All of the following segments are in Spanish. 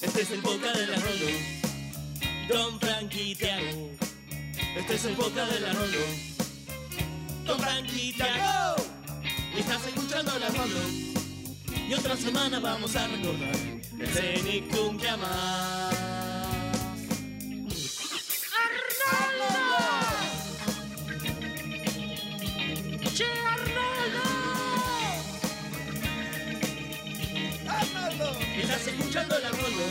Este es el boca de la Rolo. Don Frankie Tiago. Este es el boca de la Rolo. Don Frankie Tiago. Y estás escuchando la Rolo. Y otra semana vamos a recordar el Cenicum que amás. Escuchando la Rolo.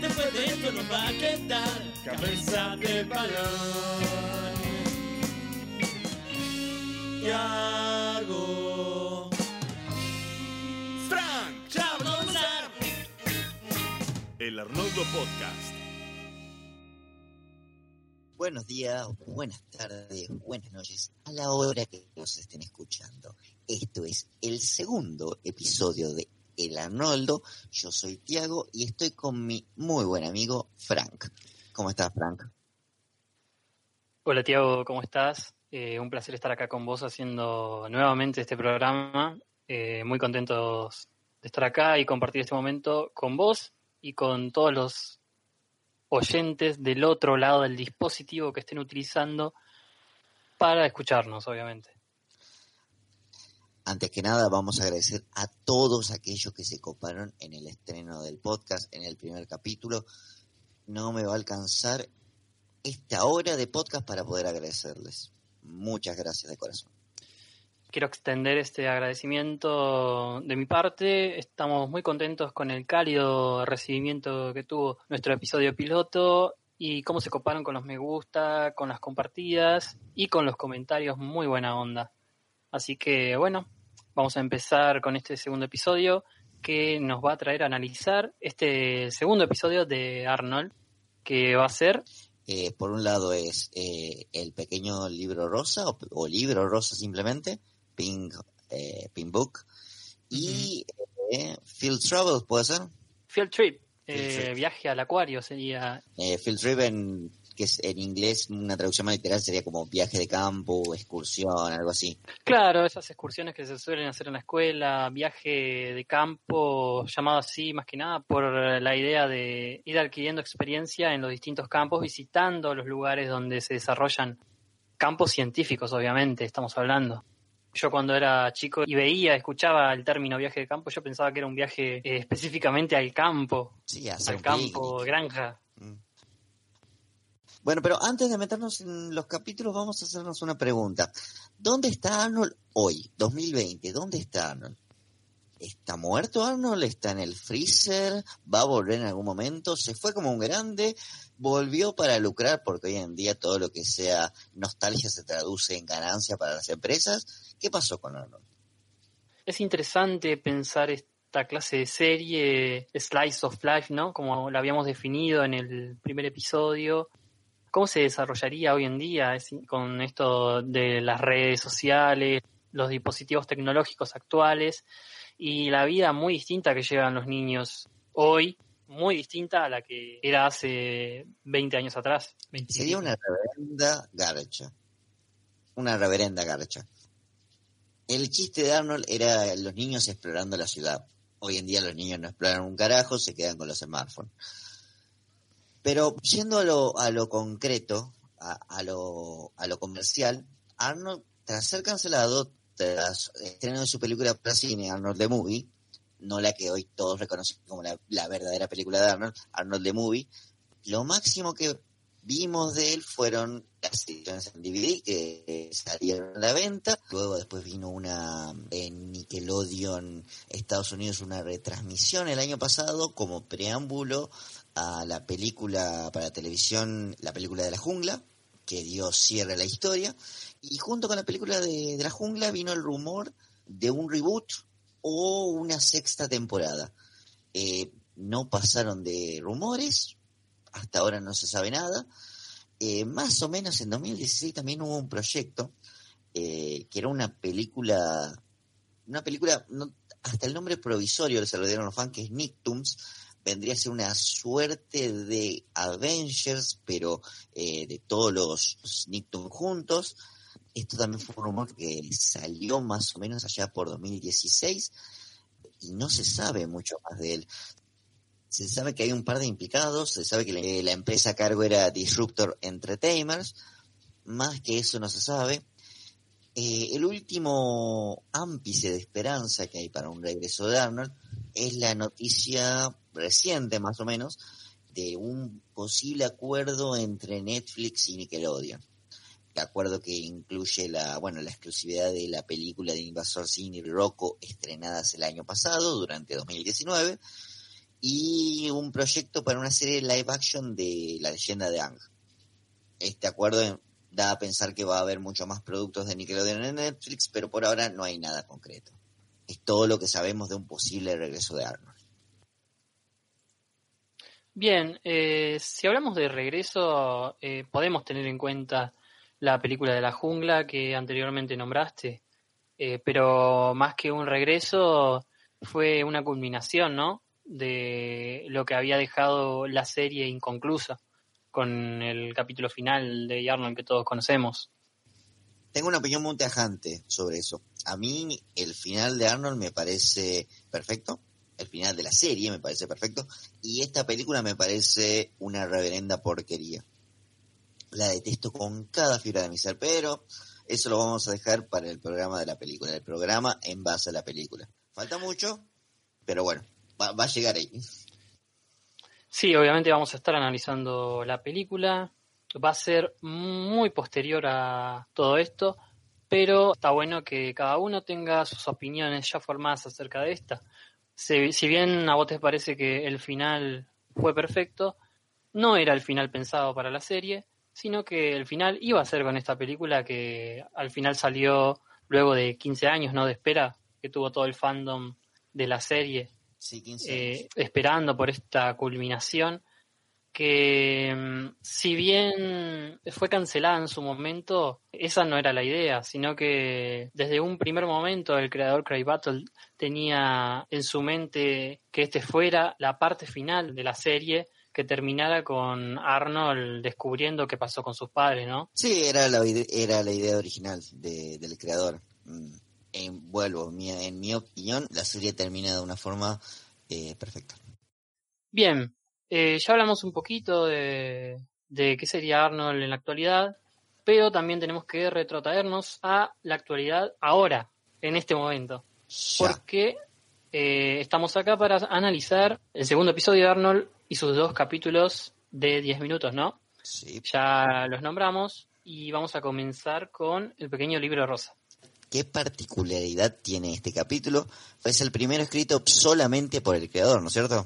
Después de esto nos va a quedar cabeza de balón. Yago. Frank. Ya vamos a comenzar. El Arnoldo Podcast. Buenos días, buenas tardes, buenas noches, a la hora que nos estén escuchando. Esto es el segundo episodio de El Arnoldo. Yo soy Tiago y estoy con mi muy buen amigo Frank. ¿Cómo estás, Frank? Hola Tiago, ¿cómo estás? Eh, un placer estar acá con vos haciendo nuevamente este programa. Eh, muy contentos de estar acá y compartir este momento con vos y con todos los oyentes del otro lado del dispositivo que estén utilizando para escucharnos, obviamente. Antes que nada, vamos a agradecer a todos aquellos que se coparon en el estreno del podcast, en el primer capítulo. No me va a alcanzar esta hora de podcast para poder agradecerles. Muchas gracias de corazón. Quiero extender este agradecimiento de mi parte. Estamos muy contentos con el cálido recibimiento que tuvo nuestro episodio piloto y cómo se coparon con los me gusta, con las compartidas y con los comentarios muy buena onda. Así que bueno, vamos a empezar con este segundo episodio que nos va a traer a analizar este segundo episodio de Arnold, que va a ser Eh, por un lado es eh, el pequeño libro rosa o, o libro rosa simplemente, Pink, eh, Pink Book, y eh, Field Travel, ¿puede ser? Field Trip, Field eh, Trip. viaje al acuario sería Field Trip, en, que es en inglés una traducción más literal sería como viaje de campo, excursión, algo así. Claro, esas excursiones que se suelen hacer en la escuela, viaje de campo, llamado así más que nada por la idea de ir adquiriendo experiencia en los distintos campos, visitando los lugares donde se desarrollan campos científicos, obviamente, estamos hablando. Yo cuando era chico y veía, escuchaba el término viaje de campo, yo pensaba que era un viaje eh, específicamente al campo, Sí, al campo, picnic. granja. Bueno, pero antes de meternos en los capítulos, vamos a hacernos una pregunta. ¿Dónde está Arnold hoy, 2020? ¿Dónde está Arnold? ¿Está muerto Arnold? ¿Está en el freezer? ¿Va a volver en algún momento? ¿Se fue como un grande? ¿Volvió para lucrar? Porque hoy en día todo lo que sea nostalgia se traduce en ganancia para las empresas. ¿Qué pasó con Arnold? Es interesante pensar esta clase de serie, Slice of Life, ¿no? Como la habíamos definido en el primer episodio. ¿Cómo se desarrollaría hoy en día con esto de las redes sociales, los dispositivos tecnológicos actuales y la vida muy distinta que llevan los niños hoy, muy distinta a la que era hace 20 años atrás? 25. Sería una reverenda garcha. Una reverenda garcha. El chiste de Arnold era los niños explorando la ciudad. Hoy en día los niños no exploran un carajo, se quedan con los smartphones. Pero yendo a lo, a lo concreto, a, a lo, a lo comercial, Arnold, tras ser cancelado, tras estreno de su película para cine, Arnold the Movie, no la que hoy todos reconocen como la, verdadera película de Arnold, Arnold the Movie, lo máximo que vimos de él fueron las ediciones en DVD que salieron a la venta. Luego después vino una en Nickelodeon Estados Unidos, una retransmisión el año pasado como preámbulo a la película para televisión, la película de la jungla, que dio cierre a la historia. Y junto con la película de, la jungla vino el rumor de un reboot o una sexta temporada. Eh, no pasaron de rumores, hasta ahora no se sabe nada. Eh, más o menos en 2016 también hubo un proyecto eh, que era una película, una película, no- hasta el nombre provisorio se lo dieron los fans, que es Nicktoons, vendría a ser una suerte de Avengers, pero eh, de todos los Nicktoons juntos. Esto también fue un rumor que salió más o menos allá por 2016 y no se sabe mucho más de él. Se sabe que hay un par de implicados, se sabe que la, empresa a cargo era Disruptor Entertainers, más que eso no se sabe. Eh, el último ápice de esperanza que hay para un regreso de Arnold es la noticia reciente, más o menos, de un posible acuerdo entre Netflix y Nickelodeon. De acuerdo que incluye la, bueno, la exclusividad de la película de Invasor Sin y Rocco estrenadas el año pasado, durante 2019, y un proyecto para una serie de live action de La leyenda de Ang. Este acuerdo da a pensar que va a haber mucho más productos de Nickelodeon en Netflix, pero por ahora no hay nada concreto. Es todo lo que sabemos de un posible regreso de Arnold. Bien, eh, si hablamos de regreso, eh, podemos tener en cuenta la película de la jungla que anteriormente nombraste, eh, pero más que un regreso, fue una culminación, ¿no? De lo que había dejado la serie inconclusa con el capítulo final de Arnold que todos conocemos. Tengo una opinión muy tajante sobre eso. A mí el final de Arnold me parece perfecto, el final de la serie me parece perfecto, y esta película me parece una reverenda porquería. La detesto con cada fibra de mi ser, pero eso lo vamos a dejar para el programa de la película, el programa en base a la película. Falta mucho, pero bueno, va, a llegar ahí. Sí, obviamente vamos a estar analizando la película. Va a ser muy posterior a todo esto, pero está bueno que cada uno tenga sus opiniones ya formadas acerca de esta. Si, si bien a vos te parece que el final fue perfecto, no era el final pensado para la serie, sino que el final iba a ser con esta película que al final salió luego de 15 años, ¿no? De espera, que tuvo todo el fandom de la serie Sí, 15 eh, esperando por esta culminación que mm, si bien fue cancelada en su momento, esa no era la idea, sino que desde un primer momento el creador Craig Battle tenía en su mente que este fuera la parte final de la serie que terminara con Arnold descubriendo qué pasó con sus padres, ¿no? Sí, era la, era la idea original de- del creador. Mm, En, vuelvo, mi- en mi opinión, la serie termina de una forma eh, perfecta. Bien, eh, ya hablamos un poquito de, de qué sería Arnold en la actualidad, pero también tenemos que retrotraernos a la actualidad ahora, en este momento, Ya. porque eh, estamos acá para analizar el segundo episodio de Arnold y sus dos capítulos de 10 minutos, ¿no? Sí. Ya los nombramos y vamos a comenzar con el pequeño libro rosa. ¿Qué particularidad tiene este capítulo? Es el primero escrito solamente por el creador, ¿no es cierto?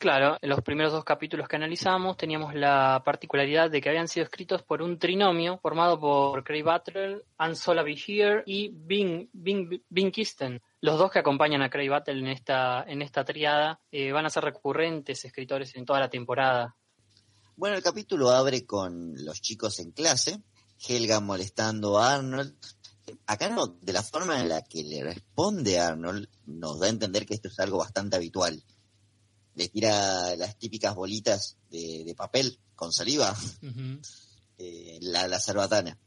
Claro, en los primeros dos capítulos que analizamos teníamos la particularidad de que habían sido escritos por un trinomio formado por Craig Anne Solovey Here y Bing, Bing, Bing Kisten. Los dos que acompañan a Craig Butler en esta, en esta triada eh, van a ser recurrentes escritores en toda la temporada. Bueno, el capítulo abre con los chicos en clase, Helga molestando a Arnold. Acá no, de la forma en la que le responde Arnold, nos da a entender que esto es algo bastante habitual. Le tira las típicas bolitas de, de papel con saliva, eh, la, la cerbatana.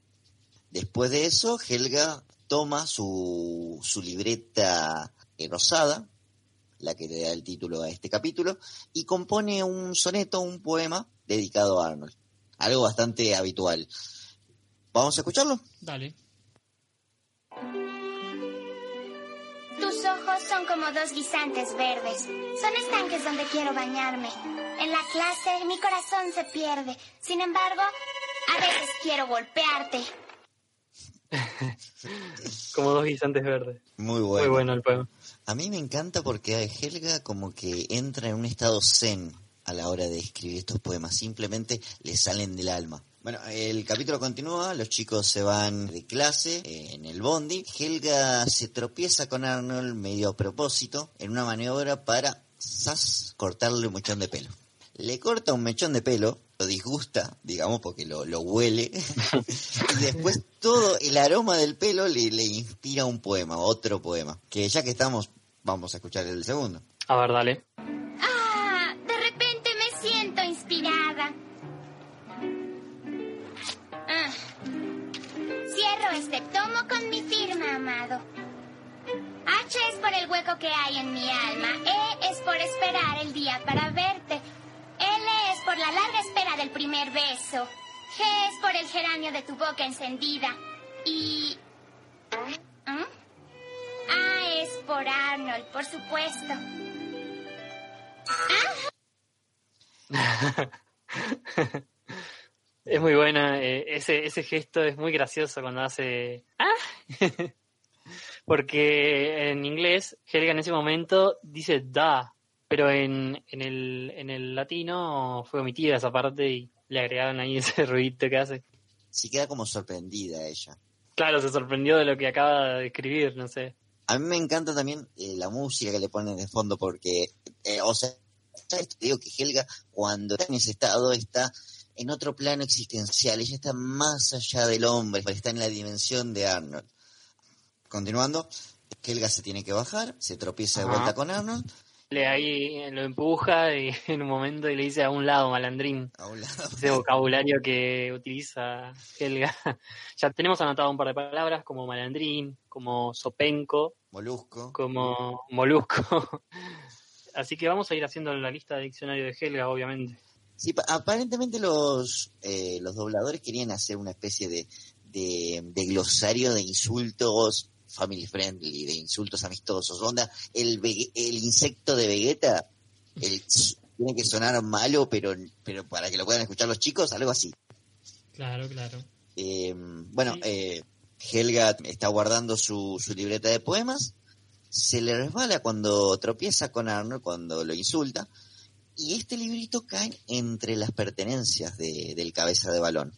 Después de eso, Helga toma su, su libreta eh, rosada, la que le da el título a este capítulo, y compone un soneto, un poema dedicado a Arnold. Algo bastante habitual. ¿Vamos a escucharlo? Dale. Ojos son como dos guisantes verdes. Son estanques donde quiero bañarme. En la clase mi corazón se pierde. Sin embargo, a veces quiero golpearte. Como dos guisantes verdes. Muy bueno. Muy bueno el poema. A mí me encanta porque Helga como que entra en un estado zen a la hora de escribir estos poemas. Simplemente le salen del alma. Bueno, el capítulo continúa, los chicos se van de clase eh, en el bondi. Helga se tropieza con Arnold medio a propósito en una maniobra para, ¡zas!, cortarle un mechón de pelo. Le corta un mechón de pelo, lo disgusta, digamos, porque lo, lo huele. y después todo el aroma del pelo le, le inspira un poema, otro poema. Que ya que estamos, vamos a escuchar el segundo. A ver, dale. Este tomo con mi firma, amado. H es por el hueco que hay en mi alma. E es por esperar el día para verte. L es por la larga espera del primer beso. G es por el geranio de tu boca encendida. Y... ¿Mm? A es por Arnold, por supuesto. Es muy buena, eh, ese, ese gesto es muy gracioso cuando hace... ¡Ah! Porque en inglés, Helga en ese momento dice da, pero en, en, el, en el latino fue omitida esa parte y le agregaron ahí ese ruidito que hace. Sí queda como sorprendida ella. Claro, se sorprendió de lo que acaba de escribir, no sé. A mí me encanta también eh, la música que le ponen de fondo porque, eh, o sea, te digo que Helga cuando está en ese estado está en otro plano existencial, ella está más allá del hombre, está en la dimensión de Arnold. Continuando, Helga se tiene que bajar, se tropieza de Ajá. vuelta con Arnold, Le ahí lo empuja y en un momento y le dice a un lado, malandrín. a un lado. Ese vocabulario que utiliza Helga. Ya tenemos anotado un par de palabras como malandrín, como sopenco, Molusco. como molusco. Así que vamos a ir haciendo la lista de diccionario de Helga, obviamente. Sí, pa- aparentemente los, eh, los dobladores querían hacer una especie de, de, de glosario de insultos family friendly, de insultos amistosos. Onda, el, el insecto de Vegeta el, tiene que sonar malo, pero, pero para que lo puedan escuchar los chicos, algo así. Claro, claro. Eh, bueno, Sí. eh, Helga está guardando su, su libreta de poemas, se le resbala cuando tropieza con Arnold, cuando lo insulta, y este librito cae entre las pertenencias de- del cabeza de balón.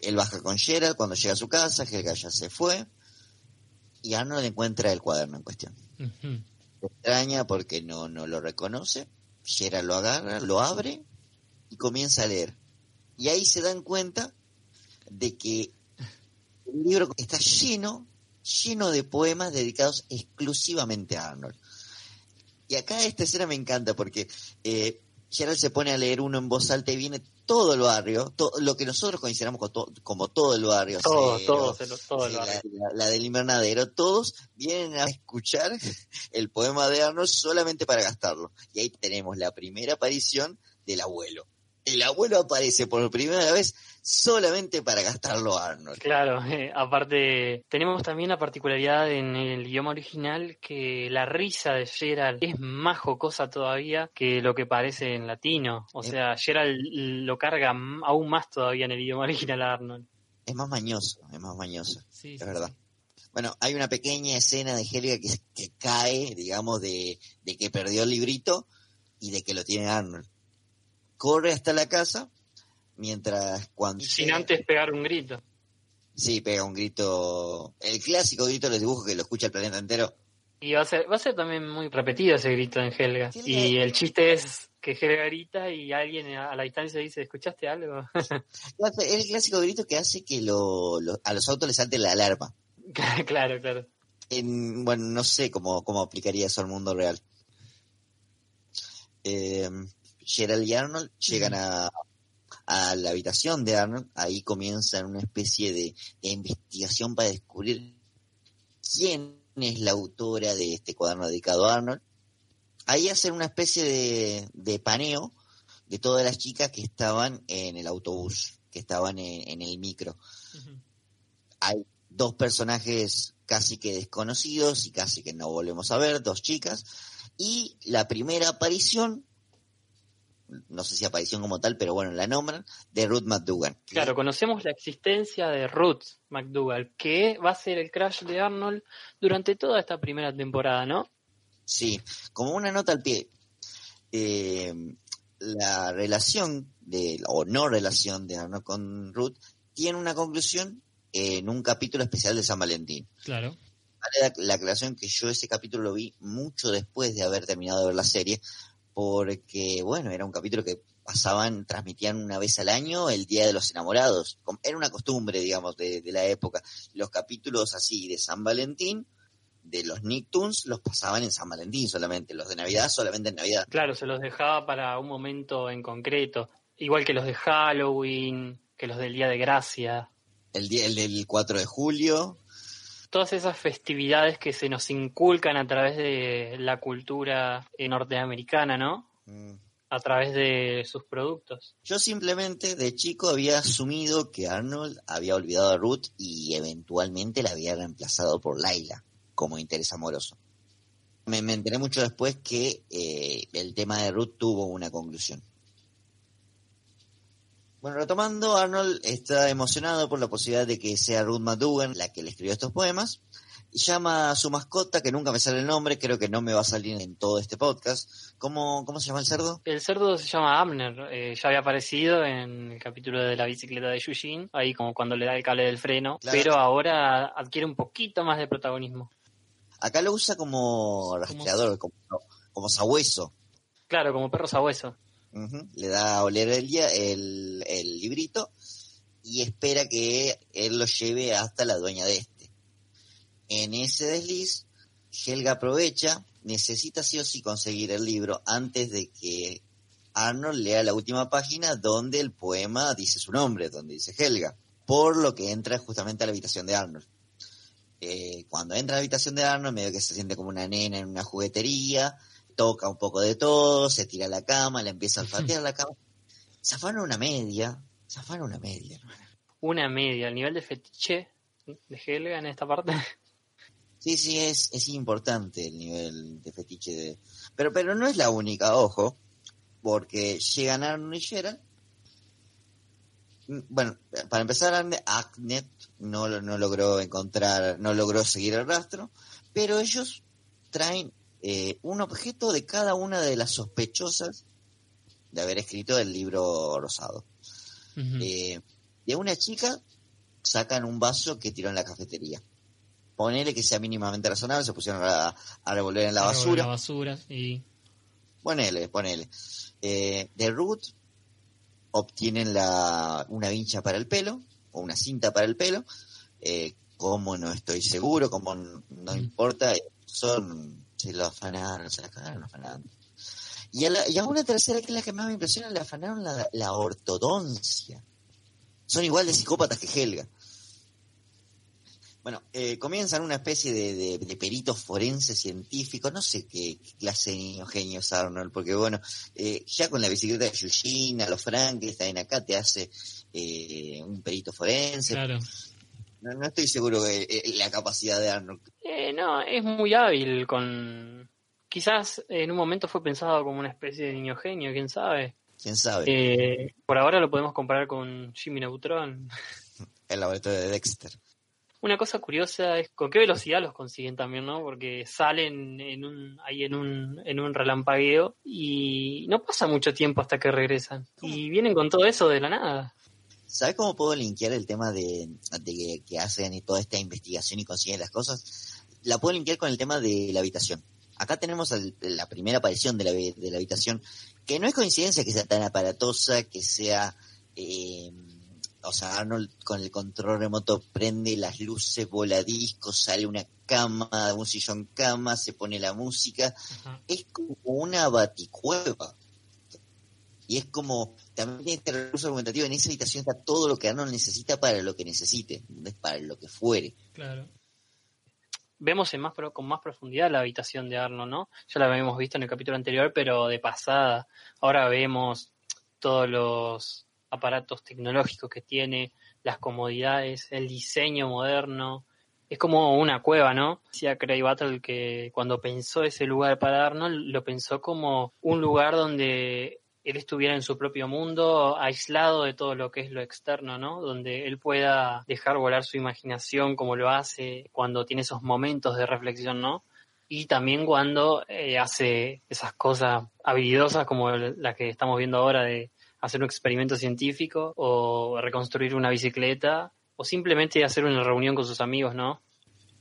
Él baja con Gerald cuando llega a su casa, Helga ya se fue, y Arnold encuentra el cuaderno en cuestión. Extraña porque no, no lo reconoce, Gerald lo agarra, lo abre y comienza a leer. Y ahí se dan cuenta de que el libro está lleno, lleno de poemas dedicados exclusivamente a Arnold. Y acá esta escena me encanta porque eh, Gerald se pone a leer uno en voz alta y viene todo el barrio, to- lo que nosotros consideramos como, to- como todo el barrio, Todo, Cero, todo, el la, barrio. la- la del invernadero, todos vienen a escuchar el poema de Arnold solamente para gastarlo. Y ahí tenemos la primera aparición del abuelo. El abuelo aparece por primera vez solamente para gastarlo a Arnold. Claro, eh, aparte tenemos también la particularidad en el idioma original que la risa de Gerald es más jocosa todavía que lo que parece en latino. O Eh. sea, Gerald lo carga aún más todavía en el idioma original a Arnold. Es más mañoso, es más mañoso, Sí, es verdad. Bueno, hay una pequeña escena de Helga que, que cae, digamos, de, de que perdió el librito y de que lo tiene Arnold. Corre hasta la casa, mientras cuando... Sin antes pegar un grito. Sí, pega un grito, el clásico grito de los dibujos que lo escucha el planeta entero. Y va a ser, va a ser también muy repetido ese grito en Helga. Sí, Y el chiste es que Helga grita y alguien a la distancia dice, ¿escuchaste algo? Es el clásico grito que hace que lo- lo- a los autos les salte la alarma. claro, claro. En, bueno, no sé cómo, cómo aplicaría eso al mundo real. Eh, Gerald y Arnold llegan a, a la habitación de Arnold, ahí comienzan una especie de, de investigación para descubrir quién es la autora de este cuaderno dedicado a Arnold. Ahí hacen una especie de, de paneo de todas las chicas que estaban en el autobús, que estaban en- en el micro. hay dos personajes casi que desconocidos y casi que no volvemos a ver, dos chicas, y la primera aparición, no sé si aparición como tal, pero bueno, la nombran, de Ruth McDougan. que- Claro, conocemos la existencia de Ruth McDougall, que va a ser el crash de Arnold durante toda esta primera temporada, ¿no? Sí, como una nota al pie, eh, la relación de, o no relación de Arnold con Ruth tiene una conclusión en un capítulo especial de San Valentín. Claro. Vale la, la aclaración que yo ese capítulo lo vi mucho después de haber terminado de ver la serie, porque, bueno, era un capítulo que pasaban, transmitían una vez al año el Día de los Enamorados. Era una costumbre, digamos, de, de la época. Los capítulos así de San Valentín, de los Nicktoons, los pasaban en San Valentín solamente. Los de Navidad solamente en Navidad. Claro, se los dejaba para un momento en concreto, igual que los de Halloween, que los del Día de Gracia. El, día, el del 4 de julio. Todas esas festividades que se nos inculcan a través de la cultura eh, norteamericana, ¿no? Mm. A través de sus productos. Yo simplemente de chico había asumido que Arnold había olvidado a Ruth y eventualmente la había reemplazado por Laila como interés amoroso. Me, me enteré mucho después que eh, el tema de Ruth tuvo una conclusión. Bueno, retomando, Arnold está emocionado por la posibilidad de que sea Ruth McDougan la que le escribió estos poemas. Y llama a su mascota, que nunca me sale el nombre, creo que no me va a salir en todo este podcast. ¿Cómo, cómo se llama el cerdo? El cerdo se llama Abner, eh, ya había aparecido en el capítulo de la bicicleta de Yushin, ahí como cuando le da el cable del freno, Claro. pero ahora adquiere un poquito más de protagonismo. Acá lo usa como rastreador, como, como sabueso. Claro, como perro sabueso. Le da a oler el, el, el librito y espera que él lo lleve hasta la dueña de este. En ese desliz, Helga aprovecha, necesita sí o sí conseguir el libro antes de que Arnold lea la última página donde el poema dice su nombre, donde dice Helga, por lo que entra justamente a la habitación de Arnold. Eh, cuando entra a la habitación de Arnold, medio que se siente como una nena en una juguetería, toca un poco de todo, se tira a la cama, le empieza a olfatear la cama. Afana una media, afana una media, hermano. Una media, el nivel de fetiche de Helga en esta parte. Sí, sí, es, es importante el nivel de fetiche de... Pero, pero no es la única, ojo, porque llegan Arnold y Gerald. Mm, Bueno, para empezar, Agnet no, no logró encontrar, no logró seguir el rastro, pero ellos traen eh, un objeto de cada una de las sospechosas de haber escrito el libro rosado. Eh, de una chica sacan un vaso que tiró en la cafetería. Ponele que sea mínimamente razonable, se pusieron a, a revolver en la basura. La basura y Ponele, ponele. Eh, de Ruth obtienen la, una vincha para el pelo, o una cinta para el pelo. Eh, como no estoy seguro, como no Mm. importa, eh, son, se lo afanaron, se la cagaron afanando. Y a, la- y a una tercera, que es la que más me impresiona, le afanaron la, ortodoncia. Son igual de psicópatas que Helga. Bueno, eh, comienzan una especie de, de- de peritos forenses científicos, no sé qué, qué clase de niño genio es Arnold, porque bueno, eh, ya con la bicicleta de Eugene, a los Frankenstein acá te hace eh, un perito forense. claro. No, no estoy seguro de eh, la capacidad de Arnold. Eh, no, es muy hábil con... Quizás en un momento fue pensado como una especie de niño genio, quién sabe. ¿Quién sabe? Eh, por ahora lo podemos comparar con Jimmy Neutron. El laboratorio de Dexter. Una cosa curiosa es con qué velocidad los consiguen también, ¿no? Porque salen en un, ahí en un, en un relampagueo y no pasa mucho tiempo hasta que regresan. Y vienen con todo eso de la nada. ¿Sabes cómo puedo linkear el tema de, de que, hacen y toda esta investigación y consiguen las cosas? La puedo linkear con el tema de la habitación. Acá tenemos el- la primera aparición de la, de la habitación, que no es coincidencia que sea tan aparatosa, que sea... eh, o sea, Arnold con el control remoto prende las luces, voladiscos, sale una cama, un sillón cama, se pone la música. Es como una baticueva. Y es como, también tiene este recurso argumentativo, en esa habitación está todo lo que Arnold necesita para lo que necesite, ¿entendés? para lo que fuere. Claro. Vemos en más pro- con más profundidad la habitación de Arnold, ¿no? Ya la habíamos visto en el capítulo anterior, pero de pasada. Ahora vemos todos los aparatos tecnológicos que tiene, las comodidades, el diseño moderno. Es como una cueva, ¿no? Decía Craig Battle que cuando pensó ese lugar para Arnold, lo pensó como un lugar donde él estuviera en su propio mundo, aislado de todo lo que es lo externo, ¿no? Donde él pueda dejar volar su imaginación como lo hace cuando tiene esos momentos de reflexión, ¿no? Y también cuando eh, hace esas cosas habilidosas como la que estamos viendo ahora de hacer un experimento científico o reconstruir una bicicleta o simplemente hacer una reunión con sus amigos, ¿no?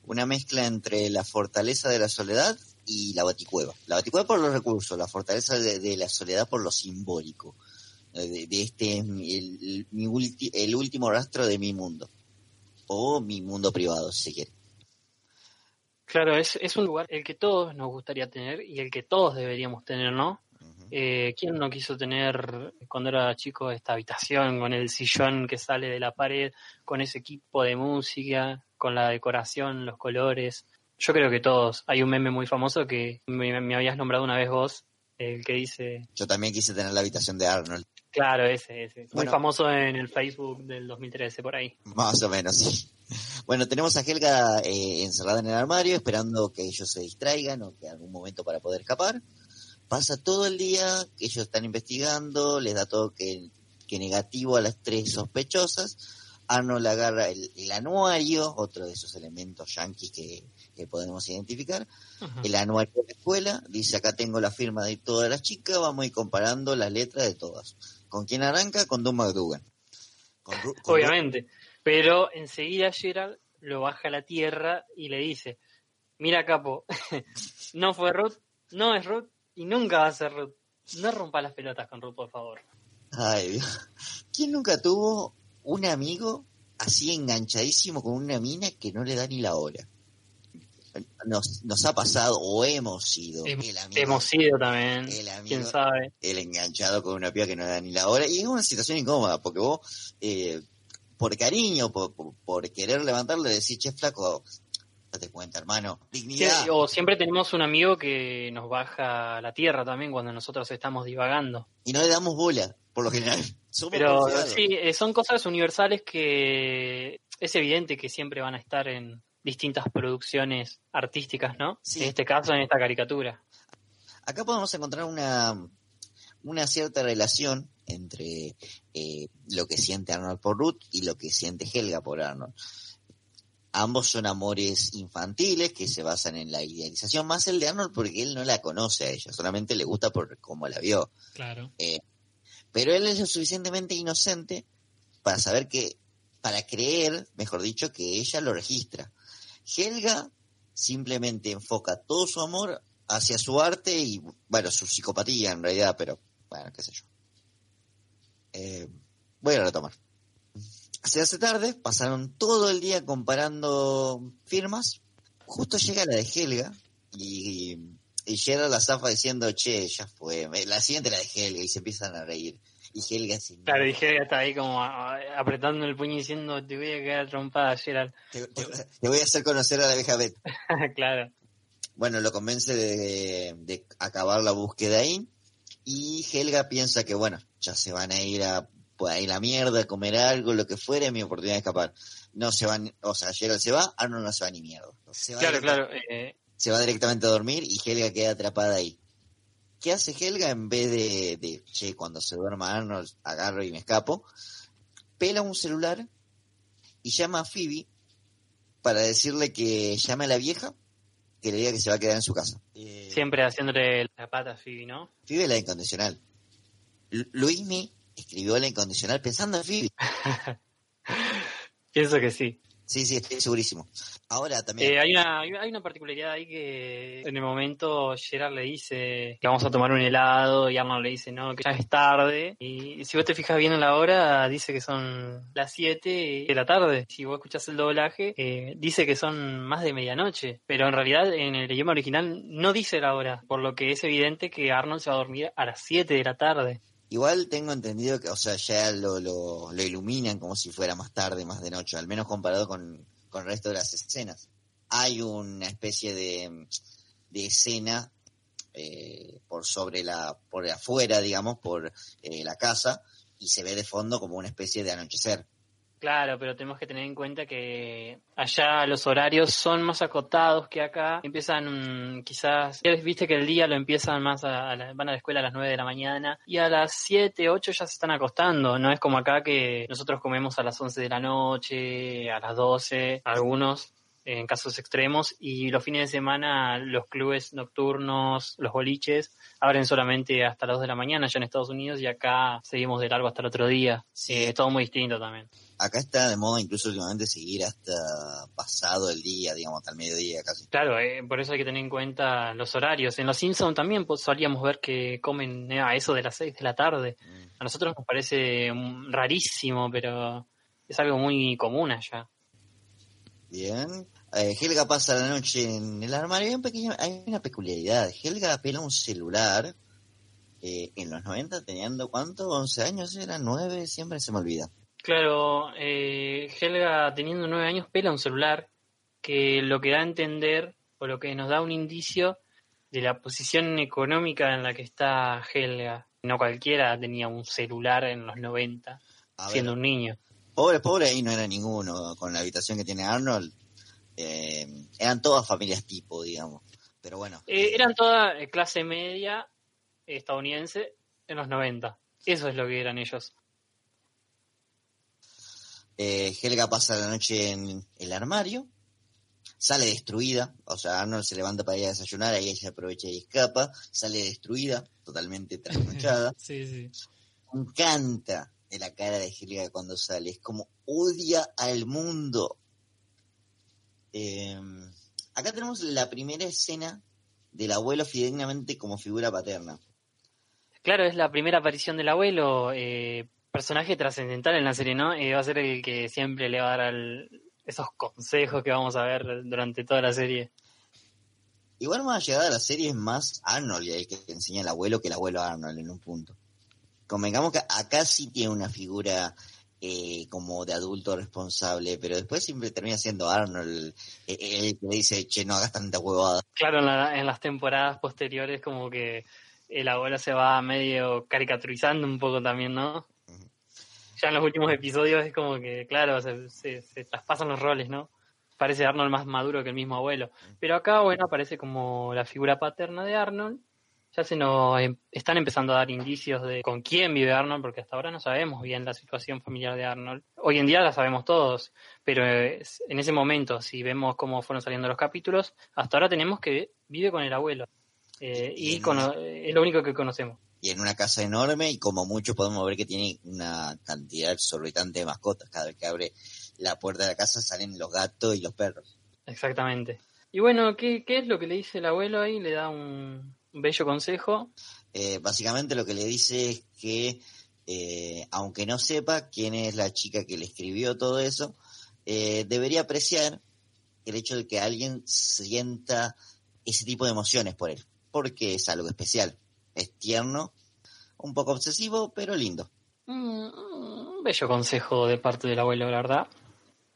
Una mezcla entre la fortaleza de la soledad y la baticueva. La baticueva por los recursos, la fortaleza de, de la soledad por lo simbólico. Eh, De, de este el, el- mi ulti- el último rastro de mi mundo. O mi mundo privado, si se quiere. Claro, es, es un lugar el que todos nos gustaría tener y el que todos deberíamos tener, ¿no? Eh, ¿Quién no quiso tener cuando era chico esta habitación con el sillón que sale de la pared, con ese equipo de música, con la decoración, los colores? Yo creo que todos. Hay un meme muy famoso que me, me habías nombrado una vez vos, el que dice... Yo también quise tener la habitación de Arnold. Claro, ese, ese. Muy Bueno. famoso en el Facebook del 2013, por ahí. Más o menos, sí. Bueno, tenemos a Helga eh, encerrada en el armario, esperando que ellos se distraigan o que algún momento para poder escapar. Pasa todo el día, ellos están investigando, les da todo que, que negativo a las tres sospechosas. Arnold agarra el, el anuario, otro de esos elementos yanquis que, que podemos identificar. Ajá. El anuario de la escuela, dice acá tengo la firma de todas las chicas, vamos a ir comparando las letras de todas. ¿Con quién arranca? Con Don McDougan. Con con Obviamente. Pero enseguida Gerald lo baja a la tierra y le dice, mira capo, no fue Ruth, no es Ruth y nunca va a ser Ruth. No rompa las pelotas con Ruth, por favor. Ay, Dios. ¿Quién nunca tuvo un amigo así enganchadísimo con una mina que no le da ni la hora? Nos, nos ha pasado o hemos sido Hem- el amigo, Hemos sido también, el amigo, quién sabe. el enganchado con una piba que no le da ni la hora. Y es una situación incómoda porque vos, eh, por cariño, por, por, por querer levantarle, decís, che, flaco, date cuenta, hermano, dignidad. Sí, O siempre tenemos un amigo que nos baja a la tierra también cuando nosotros estamos divagando. Y no le damos bola, por lo general. Somos Pero sí, eh, son cosas universales que es evidente que siempre van a estar en distintas producciones artísticas, ¿no? Sí. En este caso, en esta caricatura. acá podemos encontrar una, una cierta relación entre eh, lo que siente Arnold por Ruth y lo que siente Helga por Arnold. Ambos son amores infantiles que se basan en la idealización, más el de Arnold porque él no la conoce a ella, solamente le gusta por cómo la vio. Claro. Pero él es lo suficientemente inocente para saber que, para creer, mejor dicho, que ella lo registra. Helga simplemente enfoca todo su amor hacia su arte y, bueno, su psicopatía en realidad, pero, bueno, qué sé yo. Eh, voy a retomar. Se hace tarde, pasaron todo el día comparando firmas. Justo llega la de Helga y, y la zafa diciendo, che, ya fue. La siguiente la de Helga y se empiezan a reír. Y Helga así, Claro, y Helga está ahí como apretando el puño diciendo, te voy a quedar trompada, Gerald. te, te- te voy a hacer conocer a la vieja Beth. claro. Bueno, lo convence de, de acabar la búsqueda ahí. Y Helga piensa que, bueno, ya se van a ir a, pues, a ir a la mierda, a comer algo, lo que fuera, mi oportunidad de escapar. No se van, o sea, Gerald se va, Arnold no se va ni mierda. Se va Claro, claro. eh, Se va directamente a dormir y Helga queda atrapada ahí. ¿Qué hace Helga en vez de, de che, cuando se duerma Arnold, agarro y me escapo? Pela un celular y llama a Phoebe para decirle que llame a la vieja que le diga que se va a quedar en su casa. Eh, siempre haciéndole la pata a Phoebe, ¿no? Phoebe es la incondicional. Lu- Luismi escribió la incondicional pensando en Phoebe. Pienso que sí. Sí, sí, estoy segurísimo. Ahora también. Eh, hay, una, hay una particularidad ahí que en el momento Gerard le dice que vamos a tomar un helado y Arnold le dice no, que ya es tarde. Y si vos te fijas bien en la hora, dice que son las 7 de la tarde. Si vos escuchás el doblaje, eh, dice que son más de medianoche. Pero en realidad en el idioma original no dice la hora, por lo que es evidente que Arnold se va a dormir a las 7 de la tarde. Igual tengo entendido que, o sea, ya lo, lo, lo iluminan como si fuera más tarde, más de noche, al menos comparado con, con el resto de las escenas. Hay una especie de, de escena eh, por sobre la, por afuera, digamos, por eh, la casa, y se ve de fondo como una especie de anochecer. Claro, pero tenemos que tener en cuenta que allá los horarios son más acotados que acá. Empiezan mm, quizás, ya viste que el día lo empiezan más, a, la- van a la escuela a las 9 de la mañana y a las 7, 8 ya se están acostando. No es como acá que nosotros comemos a las 11 de la noche, a las 12, algunos en casos extremos y los fines de semana los clubes nocturnos, los boliches abren solamente hasta las 2 de la mañana ya en Estados Unidos y acá seguimos de largo hasta el otro día. Sí. Eh, es todo muy distinto también. Acá está de moda incluso últimamente seguir hasta pasado el día, digamos, hasta el mediodía casi. Claro, eh, por eso hay que tener en cuenta los horarios. En Los Simpsons también pues, solíamos ver que comen eh, a eso de las 6 de la tarde. Mm. A nosotros nos parece mm, rarísimo, pero es algo muy común allá. Bien. Eh, Helga pasa la noche en el armario. Hay, una peculiaridad. Helga apela un celular eh, en los 90 teniendo cuánto, 11 años eran, 9, siempre se me olvida. Claro, eh, Helga teniendo nueve años pela un celular que lo que da a entender o lo que nos da un indicio de la posición económica en la que está Helga. No cualquiera tenía un celular en los 90, A siendo ver, un niño. pobre, pobre ahí no era ninguno, con la habitación que tiene Arnold, eh, eran todas familias tipo, digamos. Pero bueno, Eh, eran toda eh, clase media estadounidense en los 90. Eso es lo que eran ellos. eh, Helga pasa la noche en el armario, sale destruida, o sea, Arnold se levanta para ir a desayunar, ahí ella aprovecha y escapa, sale destruida, totalmente trasnochada. Sí, sí. Me encanta de la cara de Helga cuando sale, es como odia al mundo. Eh, acá tenemos la primera escena del abuelo fidedignamente como figura paterna. Claro, es la primera aparición del abuelo, eh, personaje trascendental en la serie, ¿no? Eh, va a ser el que siempre le va a dar al- esos consejos que vamos a ver durante toda la serie. Igual más llegada a la serie es más Arnold el que enseña al abuelo que el abuelo Arnold en un punto. Convengamos que acá sí tiene una figura eh, como de adulto responsable, pero después siempre termina siendo Arnold eh, el que dice, che, no hagas tanta huevada. Claro, en, la- en las temporadas posteriores como que el abuelo se va medio caricaturizando un poco también, ¿no? Ya en los últimos episodios es como que, claro, se, se- se traspasan los roles, ¿no? Parece Arnold más maduro que el mismo abuelo. Pero acá, bueno, aparece como la figura paterna de Arnold. Ya se nos em- están empezando a dar indicios de con quién vive Arnold, porque hasta ahora no sabemos bien la situación familiar de Arnold. Hoy en día la sabemos todos, pero eh, en ese momento, si vemos cómo fueron saliendo los capítulos, hasta ahora tenemos que vive con el abuelo. Eh, Y cono- una- es lo único que conocemos. Y en una casa enorme y como mucho podemos ver que tiene una cantidad exorbitante de mascotas. Cada vez que abre la puerta de la casa salen los gatos y los perros. Exactamente. Y bueno, ¿qué, qué es lo que le dice el abuelo ahí? Le da un bello consejo. Eh, básicamente lo que le dice es que, eh, aunque no sepa quién es la chica que le escribió todo eso, eh, debería apreciar el hecho de que alguien sienta ese tipo de emociones por él, porque es algo especial, es tierno, un poco obsesivo, pero lindo. Mm, Un bello consejo de parte del abuelo, la verdad.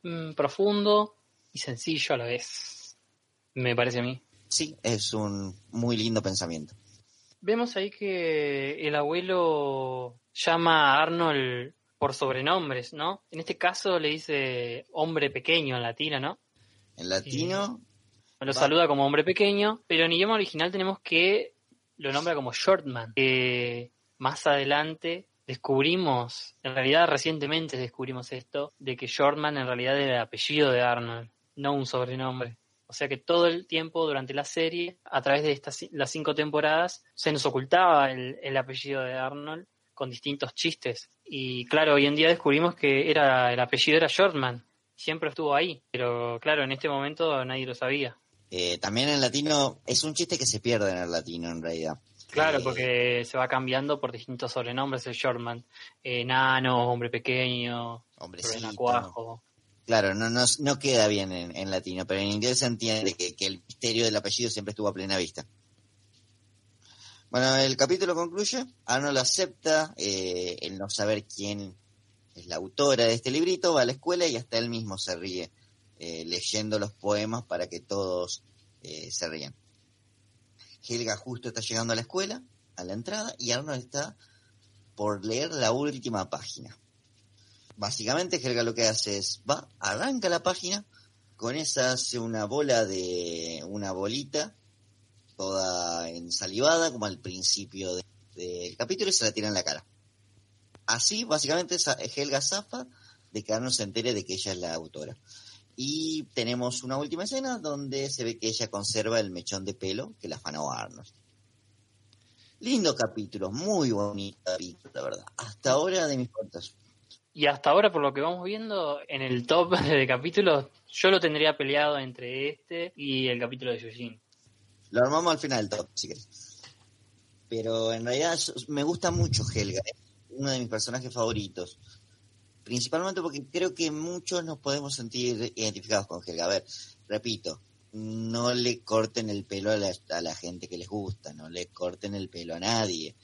Mm, profundo y sencillo a la vez. Me parece a mí. Sí, es un muy lindo pensamiento. Vemos ahí que el abuelo llama a Arnold por sobrenombres, ¿no? En este caso le dice hombre pequeño en latino, ¿no? En latino, Lo Va. saluda como hombre pequeño, pero en idioma original tenemos que lo nombra como Shortman. Que más adelante descubrimos, en realidad recientemente descubrimos esto, de que Shortman en realidad era el apellido de Arnold, no un sobrenombre. O sea que todo el tiempo durante la serie, a través de estas las cinco temporadas, se nos ocultaba el, el apellido de Arnold con distintos chistes. Y claro, hoy en día descubrimos que era el apellido era Shortman. Siempre estuvo ahí, pero claro, en este momento nadie lo sabía. eh, también en latino, es un chiste que se pierde en el latino en realidad. Claro, Eh, porque se va cambiando por distintos sobrenombres el Shortman. Enano, hombre pequeño, renacuajo. Claro, no, no, no queda bien en, en latino, pero en inglés se entiende que, el misterio del apellido siempre estuvo a plena vista. Bueno, el capítulo concluye. Arnold acepta eh, el no saber quién es la autora de este librito, va a la escuela y hasta él mismo se ríe eh, leyendo los poemas para que todos eh, se rían. Helga justo está llegando a la escuela, a la entrada, y Arnold está por leer la última página. Básicamente Helga lo que hace es va, arranca la página, con esa hace una bola de una bolita toda ensalivada como al principio de- del capítulo y se la tira en la cara. Así básicamente Helga zafa de que Arnold se entere de que ella es la autora. Y tenemos una última escena donde se ve que ella conserva el mechón de pelo que la afanó Arnold. Lindo capítulo, muy bonito capítulo, la verdad. Hasta ahora de mis cortas. Y hasta ahora, por lo que vamos viendo, en el top de capítulos, yo lo tendría peleado entre este y el capítulo de Yujin. Lo armamos al final del top, si querés. Pero en realidad me gusta mucho Helga, es uno de mis personajes favoritos. Principalmente porque creo que muchos nos podemos sentir identificados con Helga. A ver, repito, no le corten el pelo a la, a la gente que les gusta, no le corten el pelo a nadie.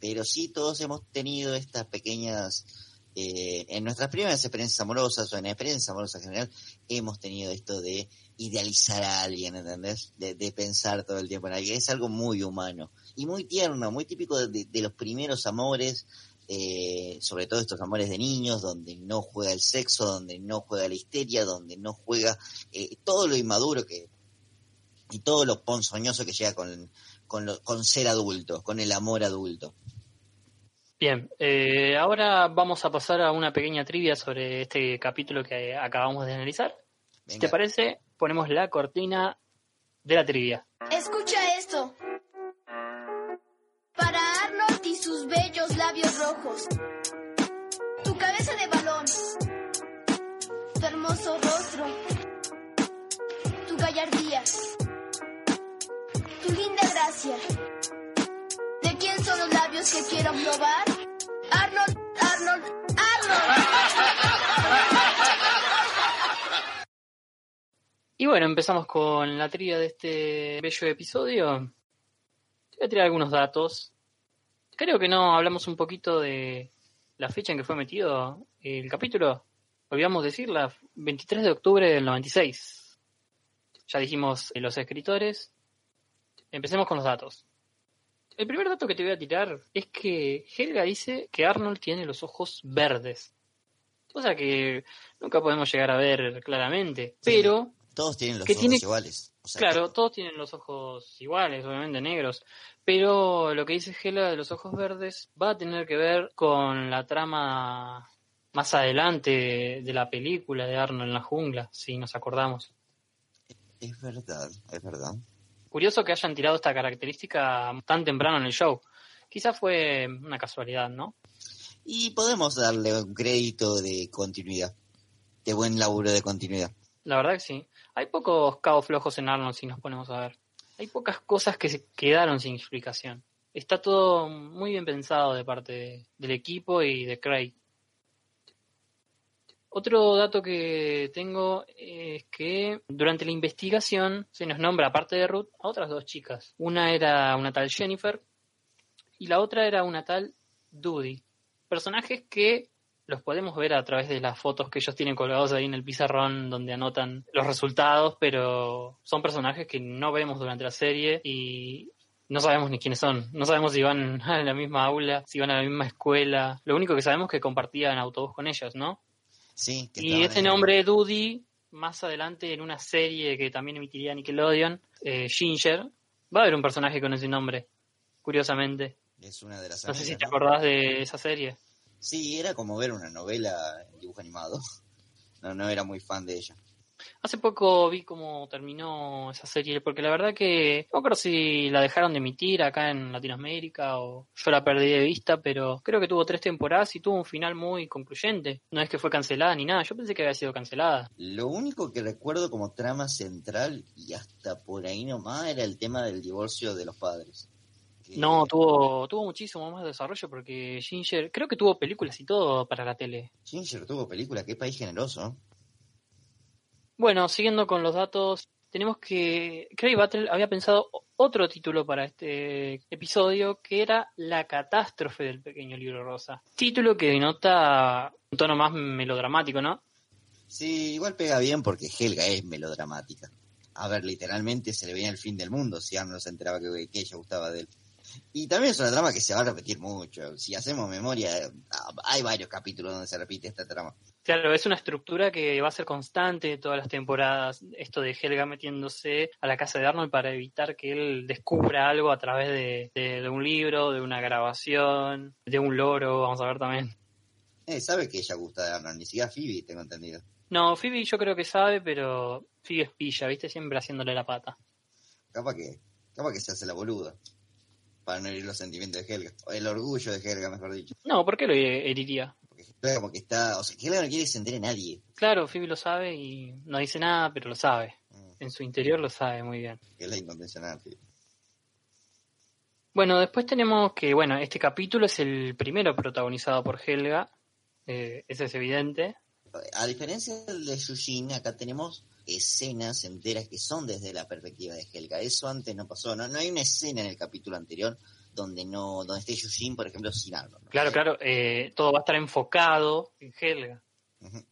pero sí todos hemos tenido estas pequeñas, eh, en nuestras primeras experiencias amorosas o en experiencias amorosas en general, hemos tenido esto de idealizar a alguien, ¿entendés? De, pensar todo el tiempo en alguien. Es algo muy humano y muy tierno, muy típico de, de los primeros amores, eh, sobre todo estos amores de niños, donde no juega el sexo, donde no juega la histeria, donde no juega eh, todo lo inmaduro que y todo lo ponzoñoso que llega con, con, lo- con ser adulto, con el amor adulto. Bien, eh, ahora vamos a pasar a una pequeña trivia sobre este capítulo que acabamos de analizar. Si te parece, ponemos la cortina de la trivia. Escucha esto. Para Arnold y sus bellos labios rojos. Tu cabeza de balón. Tu hermoso rostro. Tu gallardía. Tu linda gracia. ¿De quién son los labios que quiero probar? Y bueno, empezamos con la trivia de este bello episodio. Te voy a tirar algunos datos. Creo que no hablamos un poquito de la fecha en que fue metido el capítulo. Olvidamos decirla, 23 de octubre del 96. Ya dijimos eh, los escritores. Empecemos con los datos. El primer dato que te voy a tirar es que Helga dice que Arnold tiene los ojos verdes. Cosa que nunca podemos llegar a ver claramente. Sí. Pero Todos tienen los ojos tiene- iguales. O sea, Claro, todos tienen los ojos iguales, obviamente negros, pero lo que dice Gela de los ojos verdes va a tener que ver con la trama más adelante de la película de Arnold en la jungla, si nos acordamos. Es verdad, es verdad. Curioso que hayan tirado esta característica tan temprano en el show. Quizás fue una casualidad, ¿no? Y podemos darle un crédito de continuidad, de buen laburo de continuidad. La verdad que sí. Hay pocos cabos flojos en Arnold si nos ponemos a ver. Hay pocas cosas que se quedaron sin explicación. Está todo muy bien pensado de parte de- del equipo y de Craig. Otro dato que tengo es que durante la investigación se nos nombra, aparte de Ruth, a otras dos chicas. Una era una tal Jennifer y la otra era una tal Dudy. Personajes que los podemos ver a través de las fotos que ellos tienen colgados ahí en el pizarrón donde anotan los resultados, pero son personajes que no vemos durante la serie y no sabemos ni quiénes son. No sabemos si van a la misma aula, si van a la misma escuela. Lo único que sabemos es que compartían autobús con ellos, ¿no? Sí, que Y ese en- nombre Dudy, más adelante en una serie que también emitiría Nickelodeon, eh, Ginger, va a haber un personaje con ese nombre, curiosamente. Es una de las No sé si te ¿no? acordás de esa serie. Sí, era como ver una novela en dibujo animado. No, no era muy fan de ella. Hace poco vi cómo terminó esa serie, porque la verdad que no creo si la dejaron de emitir acá en Latinoamérica o yo la perdí de vista, pero creo que tuvo tres temporadas y tuvo un final muy concluyente. No es que fue cancelada ni nada, yo pensé que había sido cancelada. Lo único que recuerdo como trama central y hasta por ahí nomás era el tema del divorcio de los padres. Que- No, tuvo, tuvo muchísimo más desarrollo porque Ginger, creo que tuvo películas y todo para la tele. Ginger tuvo película, qué país generoso. Bueno, siguiendo con los datos, tenemos que Craig Battle había pensado otro título para este episodio que era La catástrofe del pequeño libro rosa. Título que denota un tono más melodramático, ¿no? Sí, igual pega bien porque Helga es melodramática. A ver, literalmente se le veía el fin del mundo si Arnold se enteraba que, que ella gustaba de él. Y también es una trama que se va a repetir mucho. Si hacemos memoria, ah, hay varios capítulos donde se repite esta trama. Claro, es una estructura que va a ser constante todas las temporadas. Esto de Helga metiéndose a la casa de Arnold para evitar que él descubra algo a través de, de- de un libro, de una grabación, de un loro, vamos a ver también. Eh, sabe que ella gusta de Arnold, ni siquiera Phoebe, tengo entendido. No, Phoebe yo creo que sabe, pero Phoebe es pilla, ¿viste? Siempre haciéndole la pata. Capaz que, capaz que se hace la boluda. Para no herir los sentimientos de Helga. O el orgullo de Helga, mejor dicho. No, ¿por qué lo heriría? Helga como que está... O sea, Helga no quiere que se entere nadie. Claro, Phoebe lo sabe y no dice nada, pero lo sabe. Mm, En su interior lo sabe muy bien. es la incondicional. Bueno, después tenemos que, bueno, este capítulo es el primero protagonizado por Helga. eh, eso es evidente. A diferencia del de Yushin, acá tenemos escenas enteras que son desde la perspectiva de Helga. Eso antes no pasó. No, no hay una escena en el capítulo anterior donde no donde esté Yushin, por ejemplo, sin Arnold. ¿no? Claro, claro, eh, todo va a estar enfocado en Helga.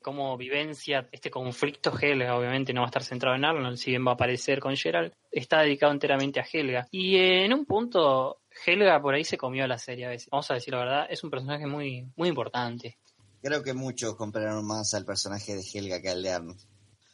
Como vivencia este conflicto Helga, obviamente no va a estar centrado en Arnold, si bien va a aparecer con Gerald, está dedicado enteramente a Helga. Y eh, en un punto, Helga por ahí se comió la serie a veces. Vamos a decir la verdad, es un personaje muy, muy importante. Creo que muchos compraron más al personaje de Helga que al de Arnold.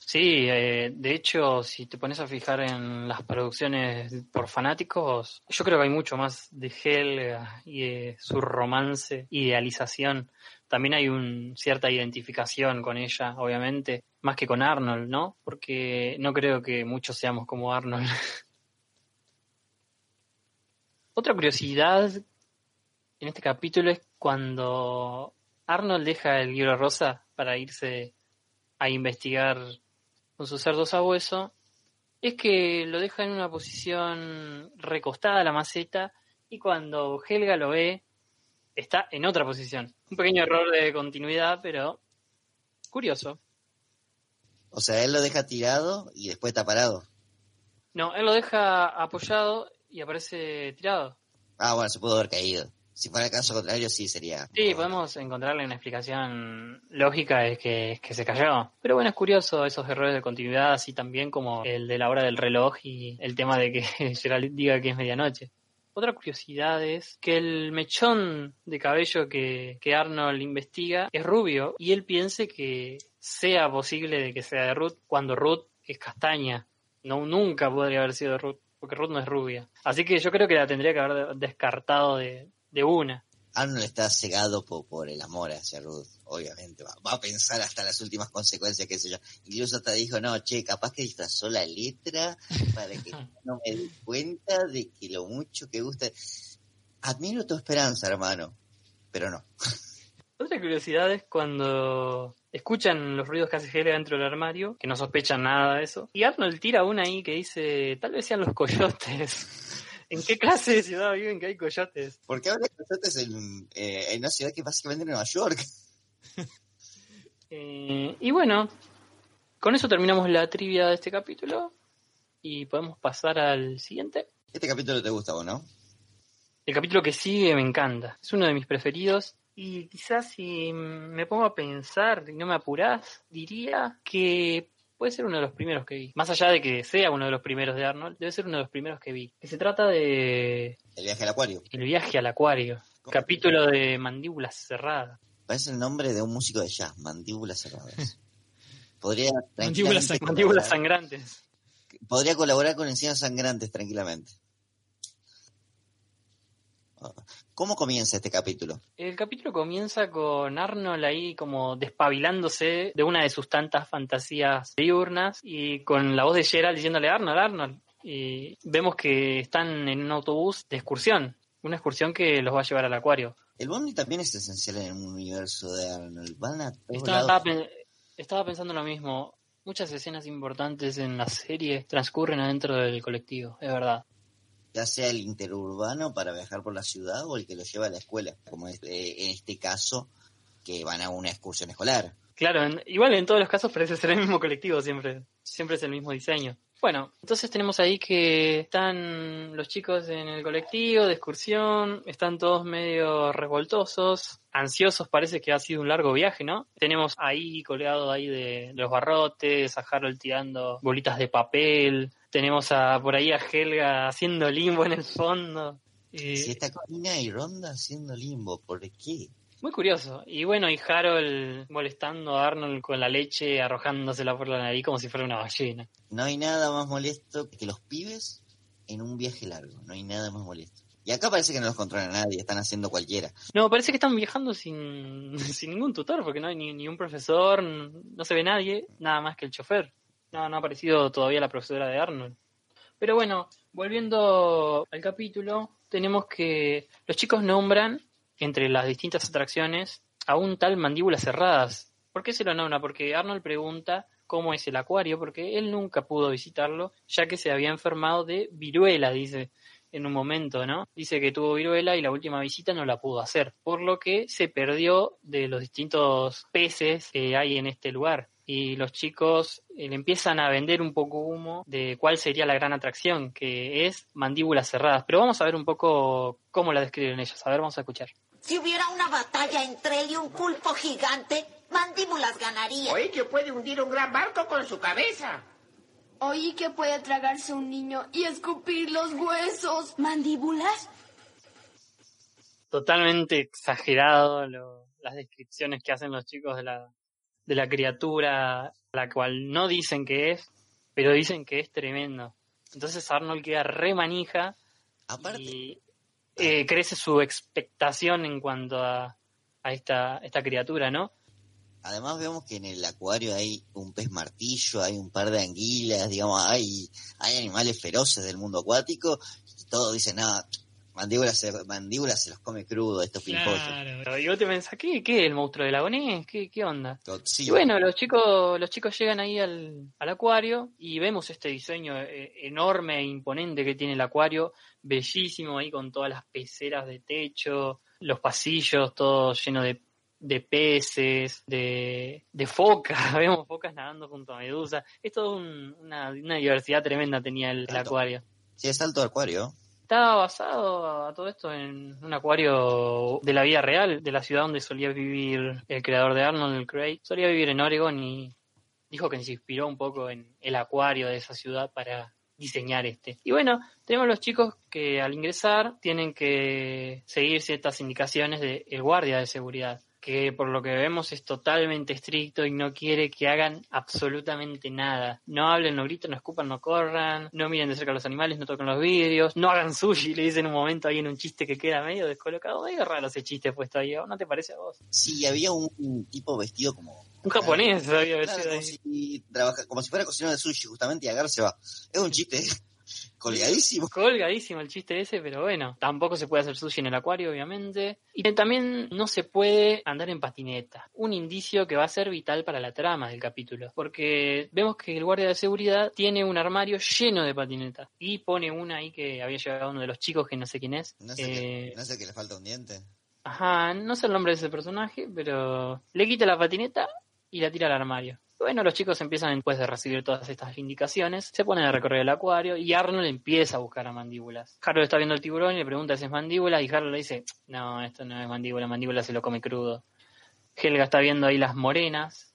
Sí, eh, de hecho, si te pones a fijar en las producciones por fanáticos, yo creo que hay mucho más de Helga y de su romance, idealización. También hay una cierta identificación con ella, obviamente, más que con Arnold, ¿no? Porque no creo que muchos seamos como Arnold. Otra curiosidad en este capítulo es cuando Arnold deja el libro rosa para irse a investigar con sus cerdos a hueso, es que lo deja en una posición recostada a la maceta y cuando Helga lo ve, está en otra posición. Un pequeño error de continuidad, pero curioso. O sea, él lo deja tirado y después está parado. No, él lo deja apoyado y aparece tirado. Ah, bueno, se pudo haber caído. Si fuera el caso contrario, sí sería. Sí, podemos encontrarle una explicación lógica de que, es que se cayó. Pero bueno, es curioso esos errores de continuidad, así también como el de la hora del reloj y el tema de que Gerald diga que es medianoche. Otra curiosidad es que el mechón de cabello que, que Arnold investiga es rubio y él piense que sea posible de que sea de Ruth cuando Ruth es castaña. No, nunca podría haber sido de Ruth, porque Ruth no es rubia. Así que yo creo que la tendría que haber descartado de, de una. Arnold está cegado por, por el amor hacia Ruth, obviamente. Va, va a pensar hasta las últimas consecuencias, qué sé yo. Incluso hasta dijo, no, che, capaz que disfrazó la letra para que no me dé cuenta de que lo mucho que gusta. Admiro tu esperanza, hermano, pero no. Otra curiosidad es cuando escuchan los ruidos que hace Helga dentro del armario, que no sospechan nada de eso, y Arnold tira una ahí que dice, tal vez sean los coyotes. ¿En qué clase de ciudad viven que hay coyotes? Porque ahora coyotes en, eh, en una ciudad que es básicamente Nueva York. Eh, y bueno, con eso terminamos la trivia de este capítulo y podemos pasar al siguiente. Este capítulo te gusta, ¿o no? El capítulo que sigue me encanta, es uno de mis preferidos y quizás si me pongo a pensar y no me apurás, diría que puede ser uno de los primeros que vi. Más allá de que sea uno de los primeros de Arnold, debe ser uno de los primeros que vi. Que se trata de El viaje al acuario. El viaje al acuario, capítulo de mandíbulas cerradas. Parece el nombre de un músico de jazz, Mandíbulas Cerradas. Podría, Mandíbulas tranquilamente Mandíbulas sangrantes. podría colaborar con Encinas Sangrantes tranquilamente. ¿Cómo comienza este capítulo? El capítulo comienza con Arnold ahí como despabilándose de una de sus tantas fantasías diurnas y con la voz de Gerald diciéndole Arnold, Arnold. Y vemos que están en un autobús de excursión, una excursión que los va a llevar al acuario. El Bondi también es esencial en un universo de Arnold. Van a todos Estaba, estaba pen- estaba pensando lo mismo. Muchas escenas importantes en la serie transcurren adentro del colectivo, es verdad. Ya sea el interurbano para viajar por la ciudad o el que lo lleva a la escuela, como es, eh, en este caso, que van a una excursión escolar. Claro, igual en todos los casos parece ser el mismo colectivo siempre. Siempre es el mismo diseño. Bueno, entonces tenemos ahí que están los chicos en el colectivo de excursión, están todos medio revoltosos, ansiosos, parece que ha sido un largo viaje, ¿no? Tenemos ahí colgado ahí de, de los barrotes, a Harold tirando bolitas de papel, tenemos a por ahí a Helga haciendo limbo en el fondo. Y- Si está Corina y Ronda haciendo limbo, ¿por qué? Muy curioso. Y bueno, y Harold molestando a Arnold con la leche, arrojándosela por la nariz como si fuera una ballena. No hay nada más molesto que los pibes en un viaje largo. No hay nada más molesto. Y acá parece que no los controla nadie, están haciendo cualquiera. No, parece que están viajando sin, sin ningún tutor, porque no hay ni, ni un profesor, no se ve nadie, nada más que el chofer. No, no ha aparecido todavía la profesora de Arnold. Pero bueno, volviendo al capítulo, tenemos que los chicos nombran, entre las distintas atracciones, a un tal mandíbulas cerradas. ¿Por qué se lo nombra? Porque Arnold pregunta cómo es el acuario, porque él nunca pudo visitarlo, ya que se había enfermado de viruela, dice en un momento, ¿no? Dice que tuvo viruela y la última visita no la pudo hacer, por lo que se perdió de los distintos peces que hay en este lugar. Y los chicos eh, le empiezan a vender un poco humo de cuál sería la gran atracción, que es mandíbulas cerradas. Pero vamos a ver un poco cómo la describen ellos. A ver, vamos a escuchar. Si hubiera una batalla entre él y un pulpo gigante, Mandíbulas ganaría. Oí que puede hundir un gran barco con su cabeza. Oí que puede tragarse un niño y escupir los huesos. ¿Mandíbulas? Totalmente exagerado lo- las descripciones que hacen los chicos de la, de la criatura, la cual no dicen que es, pero dicen que es tremendo. Entonces Arnold queda re manija Aparte, y eh, crece su expectación en cuanto a, a esta, esta criatura, ¿no? además vemos que en el acuario hay un pez martillo, hay un par de anguilas, digamos, hay, hay animales feroces del mundo acuático, y todos dicen, nada, mandíbulas se, se los come crudo estos pimpollos. Claro. Y vos te pensás, ¿qué, qué? ¿El monstruo del lagonés? ¿Qué, qué onda? Sí, Y bueno, los chicos, los chicos llegan ahí al, al acuario y vemos este diseño eh, enorme e imponente que tiene el acuario, bellísimo ahí con todas las peceras de techo, los pasillos todos llenos de, de peces, de, de focas, vemos focas nadando junto a medusa. Es todo un- una, una diversidad tremenda tenía el, el acuario. sí, es alto acuario. Estaba basado a todo esto en un acuario de la vida real, de la ciudad donde solía vivir el creador de Arnold, el Craig. Solía vivir en Oregon y dijo que se inspiró un poco en el acuario de esa ciudad para diseñar este. Y bueno, tenemos los chicos que al ingresar tienen que seguir ciertas indicaciones del guardia de seguridad que por lo que vemos es totalmente estricto y no quiere que hagan absolutamente nada. No hablen, no griten, no escupan, no corran, no miren de cerca a los animales, no toquen los vidrios, no hagan sushi, le dicen un momento ahí en un chiste que queda medio descolocado, medio raro ese chiste puesto ahí, ¿no te parece a vos? Sí, había un, un tipo vestido como... Un japonés había Claro, vestido como, ahí. si trabaja, como si fuera cocinero de sushi, justamente, y agarra se va. Es un chiste colgadísimo. Colgadísimo el chiste ese, pero bueno, tampoco se puede hacer sushi en el acuario, obviamente. Y también no se puede andar en patineta. Un indicio que va a ser vital para la trama del capítulo. Porque vemos que el guardia de seguridad tiene un armario lleno de patinetas. Y pone una ahí que había llevado uno de los chicos, que no sé quién es. No sé, Eh, que, no sé que le falta un diente. Ajá, no sé el nombre de ese personaje, pero le quita la patineta y la tira al armario. Bueno, los chicos empiezan después de recibir todas estas indicaciones, se ponen a recorrer el acuario y Arnold empieza a buscar a mandíbulas. Harold está viendo el tiburón y le pregunta si es mandíbula y Harold le dice, no, esto no es mandíbula, mandíbula se lo come crudo. Helga está viendo ahí las morenas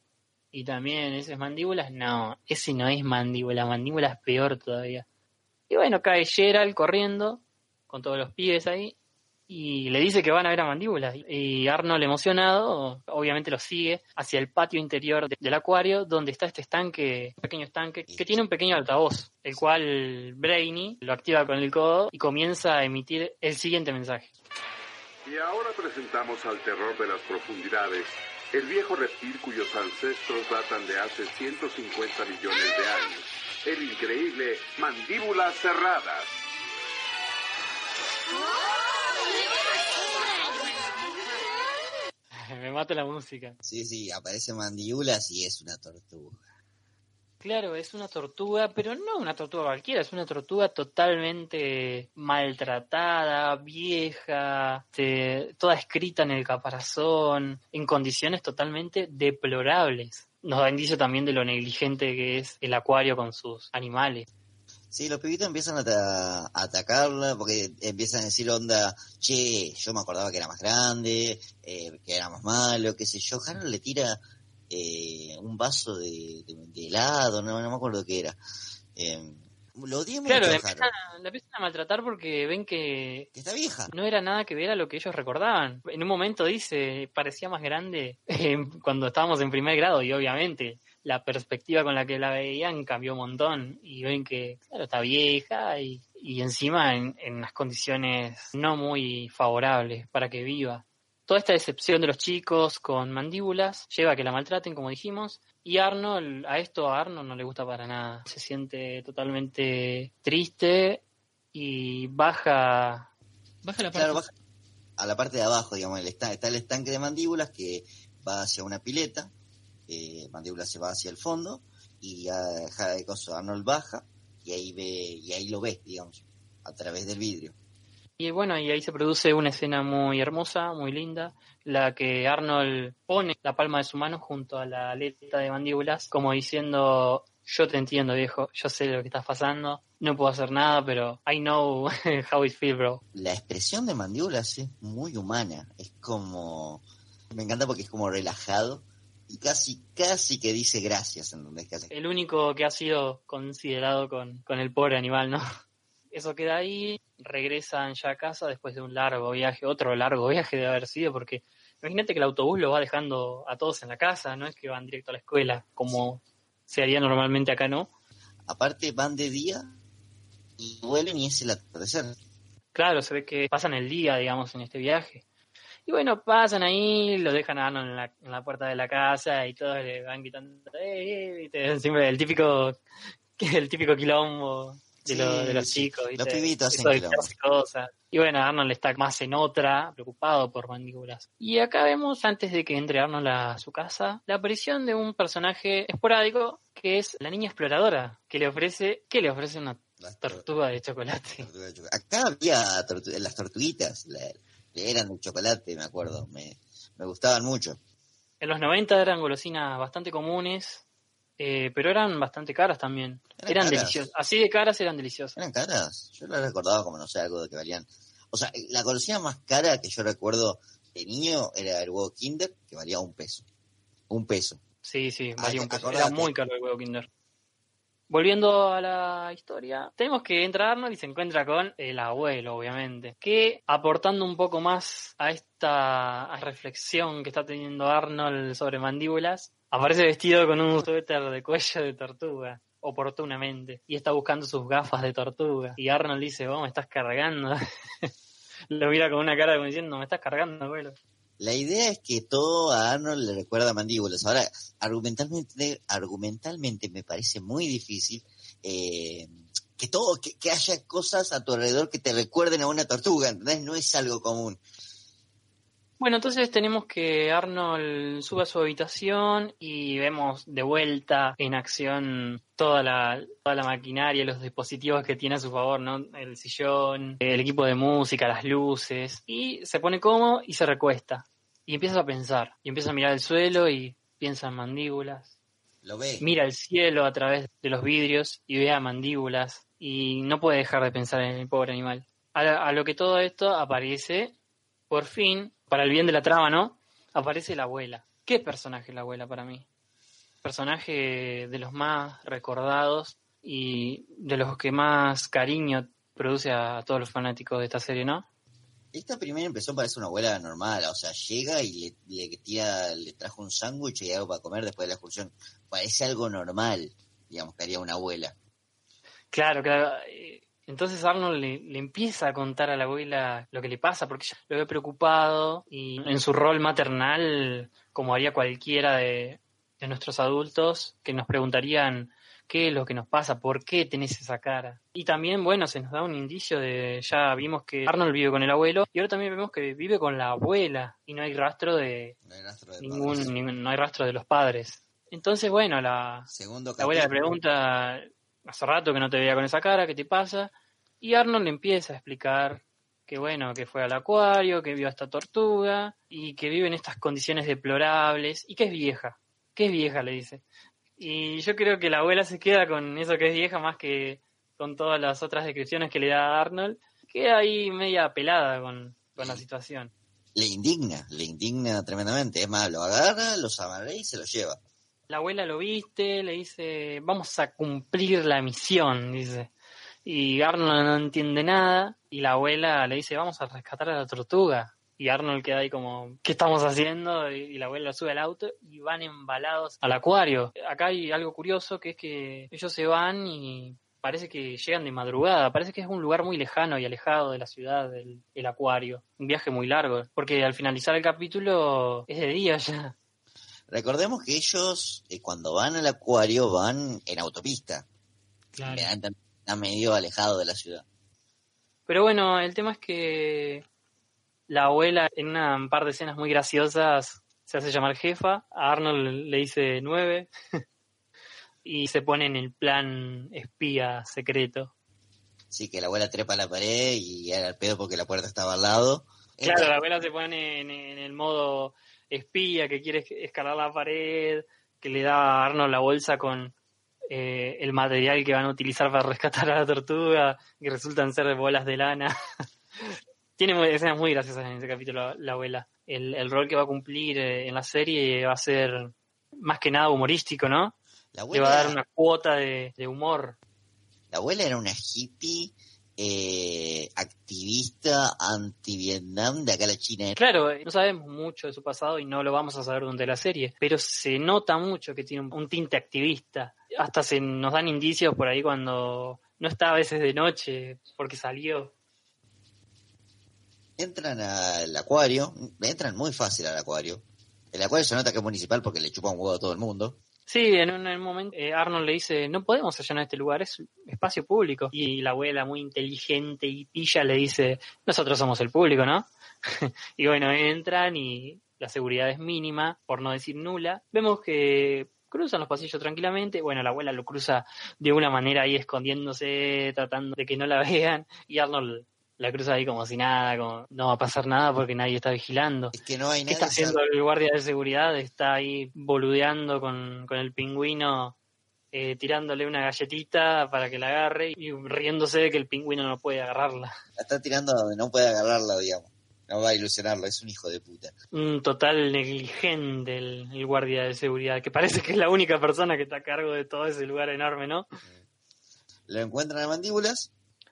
y también, ¿ese es mandíbula? No, ese no es mandíbula, mandíbula es peor todavía. Y bueno, cae Gerald corriendo con todos los pibes ahí y le dice que van a ver a mandíbulas. Y Arnold, emocionado, obviamente lo sigue hacia el patio interior de- del acuario, donde está este estanque, pequeño estanque, que tiene un pequeño altavoz, el cual Brainy lo activa con el codo y comienza a emitir el siguiente mensaje. Y ahora presentamos al terror de las profundidades, el viejo reptil cuyos ancestros datan de hace 150 millones de años, el increíble mandíbulas cerradas. Me mata la música. Sí, sí, aparece mandíbulas y es una tortuga. Claro, es una tortuga, pero no una tortuga cualquiera, es una tortuga totalmente maltratada, vieja, este, toda escrita en el caparazón, en condiciones totalmente deplorables. Nos da indicio también de lo negligente que es el acuario con sus animales. Sí, los pibitos empiezan a, ata- a atacarla porque empiezan a decir onda, che, yo me acordaba que era más grande, eh, que era más malo, qué sé yo. Harold le tira eh, un vaso de, de- de helado, no, no me acuerdo qué era. Eh, lo odié mucho Claro, la empiezan, la empiezan a maltratar porque ven que que está vieja. no era nada que ver a lo que ellos recordaban. En un momento dice, parecía más grande eh, cuando estábamos en primer grado y obviamente la perspectiva con la que la veían cambió un montón y ven que, claro, está vieja y, y encima en, en las condiciones no muy favorables para que viva. Toda esta decepción de los chicos con mandíbulas lleva a que la maltraten, como dijimos, y Arnold, a esto a Arnold no le gusta para nada. Se siente totalmente triste y baja baja la parte Claro, baja a la parte de abajo, digamos, el esta- está el estanque de mandíbulas que va hacia una pileta, eh, mandíbula se va hacia el fondo y ah, ja- coso, Arnold baja y ahí ve y ahí lo ve, digamos, a través del vidrio. Y bueno, y ahí se produce una escena muy hermosa, muy linda, la que Arnold pone la palma de su mano junto a la aleta de mandíbulas, como diciendo, yo te entiendo viejo, yo sé lo que estás pasando, no puedo hacer nada, pero I know how it feels, bro. La expresión de mandíbulas es muy humana, es como... Me encanta porque es como relajado y casi, casi que dice gracias, ¿entendés? Casi. El único que ha sido considerado con, con el pobre animal, ¿no? Eso queda ahí, regresan ya a casa después de un largo viaje, otro largo viaje de haber sido, porque imagínate que el autobús lo va dejando a todos en la casa, no es que van directo a la escuela, como se haría normalmente acá, ¿no? Aparte van de día y vuelven y es el atardecer. Claro, se ve que pasan el día, digamos, en este viaje. Y bueno, pasan ahí, lo dejan a Arnold en la, en la puerta de la casa y todos le van gritando, ¡eh! eh", Siempre el típico, el típico quilombo de, lo- de los Sí, chicos. Los pibitos Eso hacen quilombo. Y bueno, Arnold está más en otra, preocupado por mandíbulas. Y acá vemos, antes de que entre Arnold a su casa, la aparición de un personaje esporádico que es la niña exploradora, que le ofrece, que le ofrece una tortuga de chocolate. tortugas de chocolate. Acá había tortu- las tortuguitas, la- eran de chocolate, me acuerdo, me, me gustaban mucho. En los 90 eran golosinas bastante comunes, eh, pero eran bastante caras también. Eran deliciosas. Así de caras eran deliciosas. ¿Eran caras? Yo las recordaba como, no sé, algo de que valían... O sea, la golosina más cara que yo recuerdo de niño era el huevo Kinder, que valía un peso. Un peso. Sí, sí, Ah, valía un peso. acordate. Era muy caro el huevo Kinder. Volviendo a la historia, tenemos que entrar Arnold y se encuentra con el abuelo, obviamente, que aportando un poco más a esta reflexión que está teniendo Arnold sobre mandíbulas, aparece vestido con un suéter de cuello de tortuga, oportunamente, y está buscando sus gafas de tortuga. Y Arnold dice, vos me estás cargando. Lo mira con una cara como diciendo, me estás cargando, abuelo. La idea es que todo a Arnold le recuerda a mandíbulas. Ahora, argumentalmente, argumentalmente me parece muy difícil eh, que todo, que, que haya cosas a tu alrededor que te recuerden a una tortuga, ¿entendés? No es algo común. Bueno, entonces tenemos que Arnold sube a su habitación y vemos de vuelta en acción toda la, toda la maquinaria, los dispositivos que tiene a su favor, ¿no? El sillón, el equipo de música, las luces. Y se pone cómodo y se recuesta. Y empieza a pensar. Y empieza a mirar el suelo y piensa en mandíbulas. Lo ve. Mira el cielo a través de los vidrios y ve a mandíbulas. Y no puede dejar de pensar en el pobre animal. A, a lo que todo esto aparece, por fin, para el bien de la trama, ¿no? Aparece la abuela. ¿Qué personaje es la abuela para mí? Personaje de los más recordados y de los que más cariño produce a todos los fanáticos de esta serie, ¿no? Esta primera impresión parece una abuela normal, o sea, llega y le, le trajo un sándwich y algo para comer después de la excursión. Parece algo normal, digamos, que haría una abuela. Claro, claro. Entonces Arnold le, empieza a contar a la abuela lo que le pasa, porque ella lo ve preocupado y en su rol maternal, como haría cualquiera de nuestros adultos, que nos preguntarían qué es lo que nos pasa, por qué tenés esa cara. Y también, bueno, se nos da un indicio de, ya vimos que Arnold vive con el abuelo y ahora también vemos que vive con la abuela y no hay rastro de No hay rastro de ningún, ningún- no hay rastro de los padres. Entonces, bueno, la, Segundo la abuela le pregunta, hace rato que no te veía con esa cara, ¿qué te pasa? Y Arnold le empieza a explicar que bueno, que fue al acuario, que vio a esta tortuga y que vive en estas condiciones deplorables y que es vieja, que es vieja, le dice. Y yo creo que la abuela se queda con eso que es vieja más que con todas las otras descripciones que le da a Arnold. Queda ahí media pelada con, con la situación. Le indigna, le indigna tremendamente. Es más, lo agarra, los amarra y se los lleva. La abuela lo viste, le dice, vamos a cumplir la misión, dice. Y Arnold no entiende nada y la abuela le dice, vamos a rescatar a la tortuga. Y Arnold queda ahí como, ¿qué estamos haciendo? Y, y la abuela sube al auto y van embalados al acuario. Acá hay algo curioso que es que ellos se van y parece que llegan de madrugada. Parece que es un lugar muy lejano y alejado de la ciudad del el acuario. Un viaje muy largo. Porque al finalizar el capítulo es de día ya. Recordemos que ellos, eh, cuando van al acuario, van en autopista. Claro. Están medio alejados de la ciudad. Pero bueno, el tema es que la abuela en una un par de escenas muy graciosas se hace llamar jefa, a Arnold le dice nueve y se pone en el plan espía secreto. Sí, que la abuela trepa a la pared y era el pedo porque la puerta estaba al lado. Claro, la abuela se pone en, en el modo espía que quiere escalar la pared, que le da a Arnold la bolsa con eh, el material que van a utilizar para rescatar a la tortuga, que resultan ser bolas de lana. Tiene escenas muy graciosas en ese capítulo la abuela. El, el rol que va a cumplir eh, en la serie va a ser más que nada humorístico, ¿no? La Le va a dar una cuota de, de humor. La abuela era una hippie eh, activista anti-Vietnam de acá a la China. Claro, no sabemos mucho de su pasado y no lo vamos a saber durante la serie, pero se nota mucho que tiene un, un tinte activista. Hasta se nos dan indicios por ahí cuando no está a veces de noche porque salió. Entran al acuario, entran muy fácil al acuario. El acuario se nota que es municipal porque le chupa un huevo a todo el mundo. Sí, en un, en un momento eh, Arnold le dice, no podemos allanar este lugar, es espacio público. Y la abuela, muy inteligente y pilla, le dice, nosotros somos el público, ¿no? y bueno, entran y la seguridad es mínima, por no decir nula. Vemos que cruzan los pasillos tranquilamente. Bueno, la abuela lo cruza de una manera ahí escondiéndose, tratando de que no la vean. Y Arnold la cruza ahí como si nada, como no va a pasar nada porque nadie está vigilando. Es que no hay ¿Qué está haciendo el guardia de seguridad? Está ahí boludeando con, con el pingüino, eh, tirándole una galletita para que la agarre y riéndose de que el pingüino no puede agarrarla. La está tirando donde no puede agarrarla, digamos. No va a ilusionarlo, es un hijo de puta. Un total negligente el, el guardia de seguridad, que parece que es la única persona que está a cargo de todo ese lugar enorme, ¿no? Lo encuentran a mandíbulas.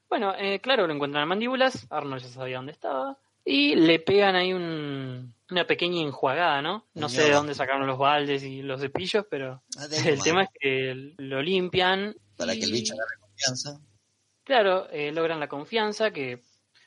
Bueno, eh, claro, lo encuentran a mandíbulas, Arnold ya sabía dónde estaba, y le pegan ahí un, una pequeña enjuagada, ¿no? No sé de dónde sacaron los baldes y los cepillos, pero Ah, el tema es que lo limpian. Para y, que el bicho agarre confianza. Claro, eh, logran la confianza, que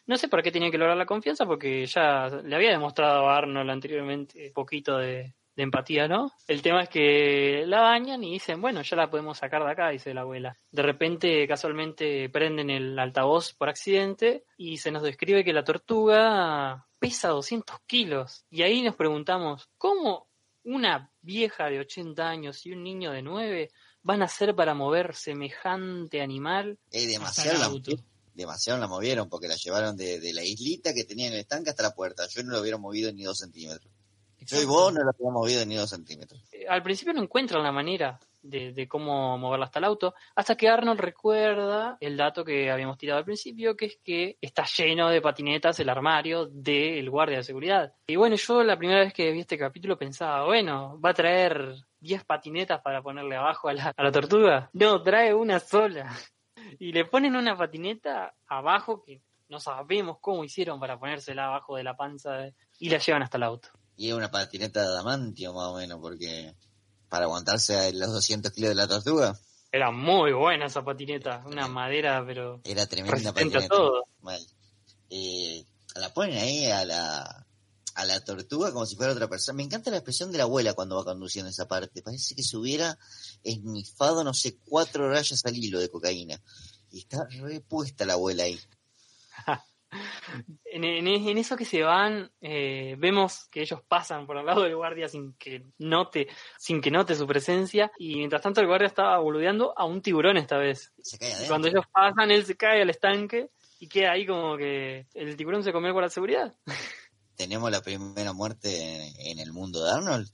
no sé por qué tenía que lograr la confianza, porque ya le había demostrado a Arnold anteriormente un poquito de, de empatía, ¿no? El tema es que la bañan y dicen, bueno, ya la podemos sacar de acá, dice la abuela. De repente, casualmente, prenden el altavoz por accidente y se nos describe que la tortuga pesa 200 kilos. Y ahí nos preguntamos, ¿cómo una vieja de 80 años y un niño de 9 van a hacer para mover semejante animal? Eh, hasta demasiado, la, auto? demasiado la movieron porque la llevaron de, de la islita que tenía en el estanque hasta la puerta. Yo no lo hubiera movido ni dos centímetros. Yo y vos no lo hubiera movido ni dos centímetros. Eh, al principio no encuentran la manera de, de cómo moverla hasta el auto, hasta que Arnold recuerda el dato que habíamos tirado al principio, que es que está lleno de patinetas el armario del guardia de seguridad. Y bueno, yo la primera vez que vi este capítulo pensaba, bueno, va a traer 10 patinetas para ponerle abajo a la, a la tortuga. No, trae una sola. Y le ponen una patineta abajo que no sabemos cómo hicieron para ponérsela abajo de la panza de- y la llevan hasta el auto. Y es una patineta de adamantio más o menos porque para aguantarse a los 200 kilos de la tortuga Era muy buena esa patineta, una madera, pero era tremenda patineta. todo. Mal. Eh, la ponen ahí a la, a la tortuga como si fuera otra persona. Me encanta la expresión de la abuela cuando va conduciendo esa parte. Parece que se hubiera esnifado, no sé, cuatro rayas al hilo de cocaína. Y está repuesta la abuela ahí. En, en- en eso que se van, eh, vemos que ellos pasan por al lado del guardia sin que note, sin que note su presencia, y mientras tanto el guardia estaba boludeando a un tiburón esta vez. Y cuando ellos pasan, él se cae al estanque y queda ahí como que el tiburón se comió el guardia de seguridad. Tenemos la primera muerte en, en el mundo de Arnold.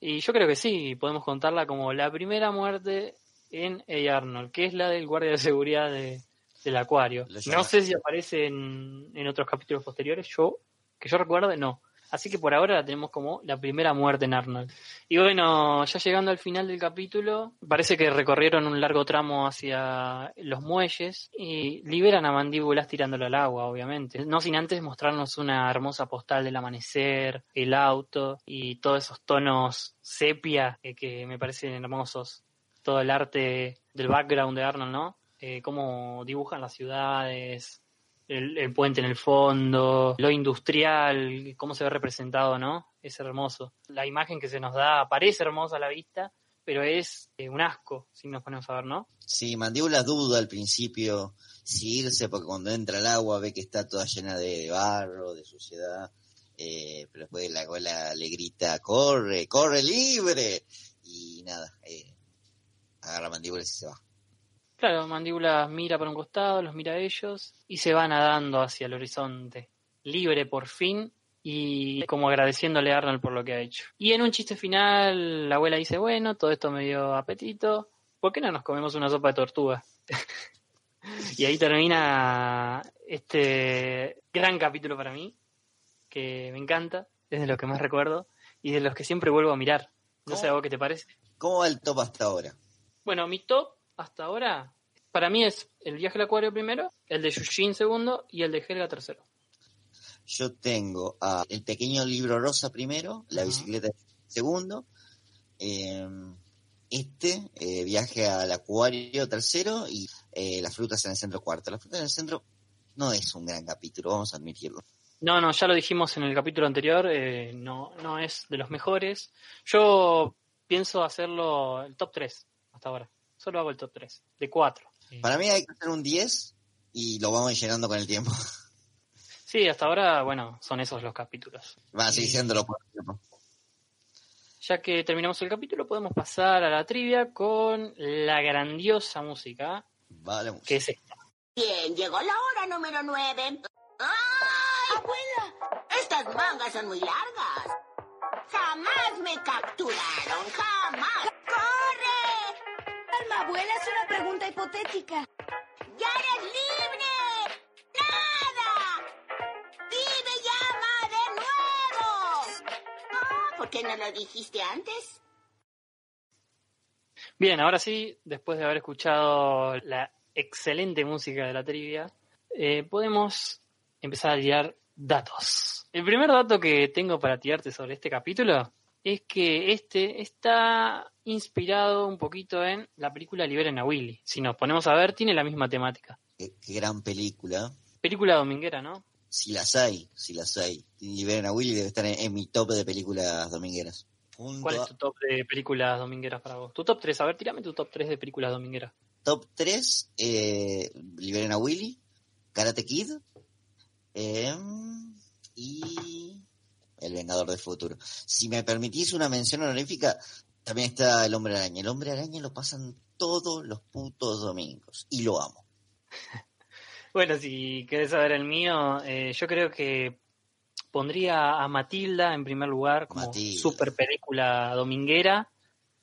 Y yo creo que sí, podemos contarla como la primera muerte en A. Arnold, que es la del guardia de seguridad de- del acuario. No sé si aparece en, en otros capítulos posteriores, yo, que yo recuerde, no. Así que por ahora la tenemos como la primera muerte en Arnold. Y bueno, ya llegando al final del capítulo, parece que recorrieron un largo tramo hacia los muelles y liberan a mandíbulas tirándolo al agua, obviamente. No sin antes mostrarnos una hermosa postal del amanecer, el auto y todos esos tonos sepia eh, que me parecen hermosos. Todo el arte del background de Arnold, ¿no? Eh, cómo dibujan las ciudades, el, el puente en el fondo, lo industrial, cómo se ve representado, ¿no? Es hermoso. La imagen que se nos da parece hermosa a la vista, pero es eh, un asco, si nos ponemos a ver, ¿no? Sí, Mandíbula duda al principio si irse porque cuando entra al agua ve que está toda llena de barro, de suciedad. eh, pero después la abuela le grita, corre, corre libre. Y nada, eh, agarra mandíbulas y se va. Claro, Mandíbula mira por un costado, los mira a ellos y se va nadando hacia el horizonte, libre por fin y como agradeciéndole a Arnold por lo que ha hecho. Y en un chiste final, la abuela dice, bueno, todo esto me dio apetito, ¿por qué no nos comemos una sopa de tortuga? y ahí termina este gran capítulo para mí, que me encanta, es de los que más recuerdo y de los que siempre vuelvo a mirar. No sé a vos qué te parece. ¿Cómo va el top hasta ahora? Bueno, mi top hasta ahora, para mí es el viaje al acuario primero, el de Yushin segundo y el de Helga tercero. Yo tengo a El pequeño libro rosa primero, La bicicleta segundo, eh, este, eh, Viaje al acuario tercero y eh, Las frutas en el centro cuarto. Las frutas en el centro no es un gran capítulo, vamos a admitirlo. No, no, ya lo dijimos en el capítulo anterior, eh, no, no es de los mejores. Yo pienso hacerlo el top 3 hasta ahora. Solo hago el top 3, de 4. Para mí hay que hacer un 10 y lo vamos llenando con el tiempo. Sí, hasta ahora, bueno, son esos los capítulos. Va a seguir siéndolo por el tiempo. Ya que terminamos el capítulo, podemos pasar a la trivia con la grandiosa música. Vale, que es esta. Bien, llegó la hora número 9. ¡Ay! ¡Abuela! Estas mangas son muy largas. Jamás me capturaron, jamás. Abuela, es una pregunta hipotética. ¡Ya eres libre! ¡Nada! ¡Vive llama de nuevo! ¿Por qué no lo dijiste antes? Bien, ahora sí, después de haber escuchado la excelente música de la trivia, eh, podemos empezar a tirar datos. El primer dato que tengo para tirarte sobre este capítulo es que este está inspirado un poquito en la película Liberen a Willy. Si nos ponemos a ver, tiene la misma temática. Qué, qué gran película. Película dominguera, ¿no? Si las hay, si las hay. Liberen a Willy debe estar en, en mi top de películas domingueras. ¿Cuál es tu top de películas domingueras para vos? Tu top 3, a ver, tirame tu top 3 de películas domingueras. Top 3, eh, Liberen a Willy, Karate Kid eh, y El Vengador del Futuro. Si me permitís una mención honorífica, también está El Hombre Araña. El Hombre Araña lo pasan todos los putos domingos y lo amo. Bueno, si querés saber el mío, eh, yo creo que pondría a Matilda en primer lugar como Matilda. super película dominguera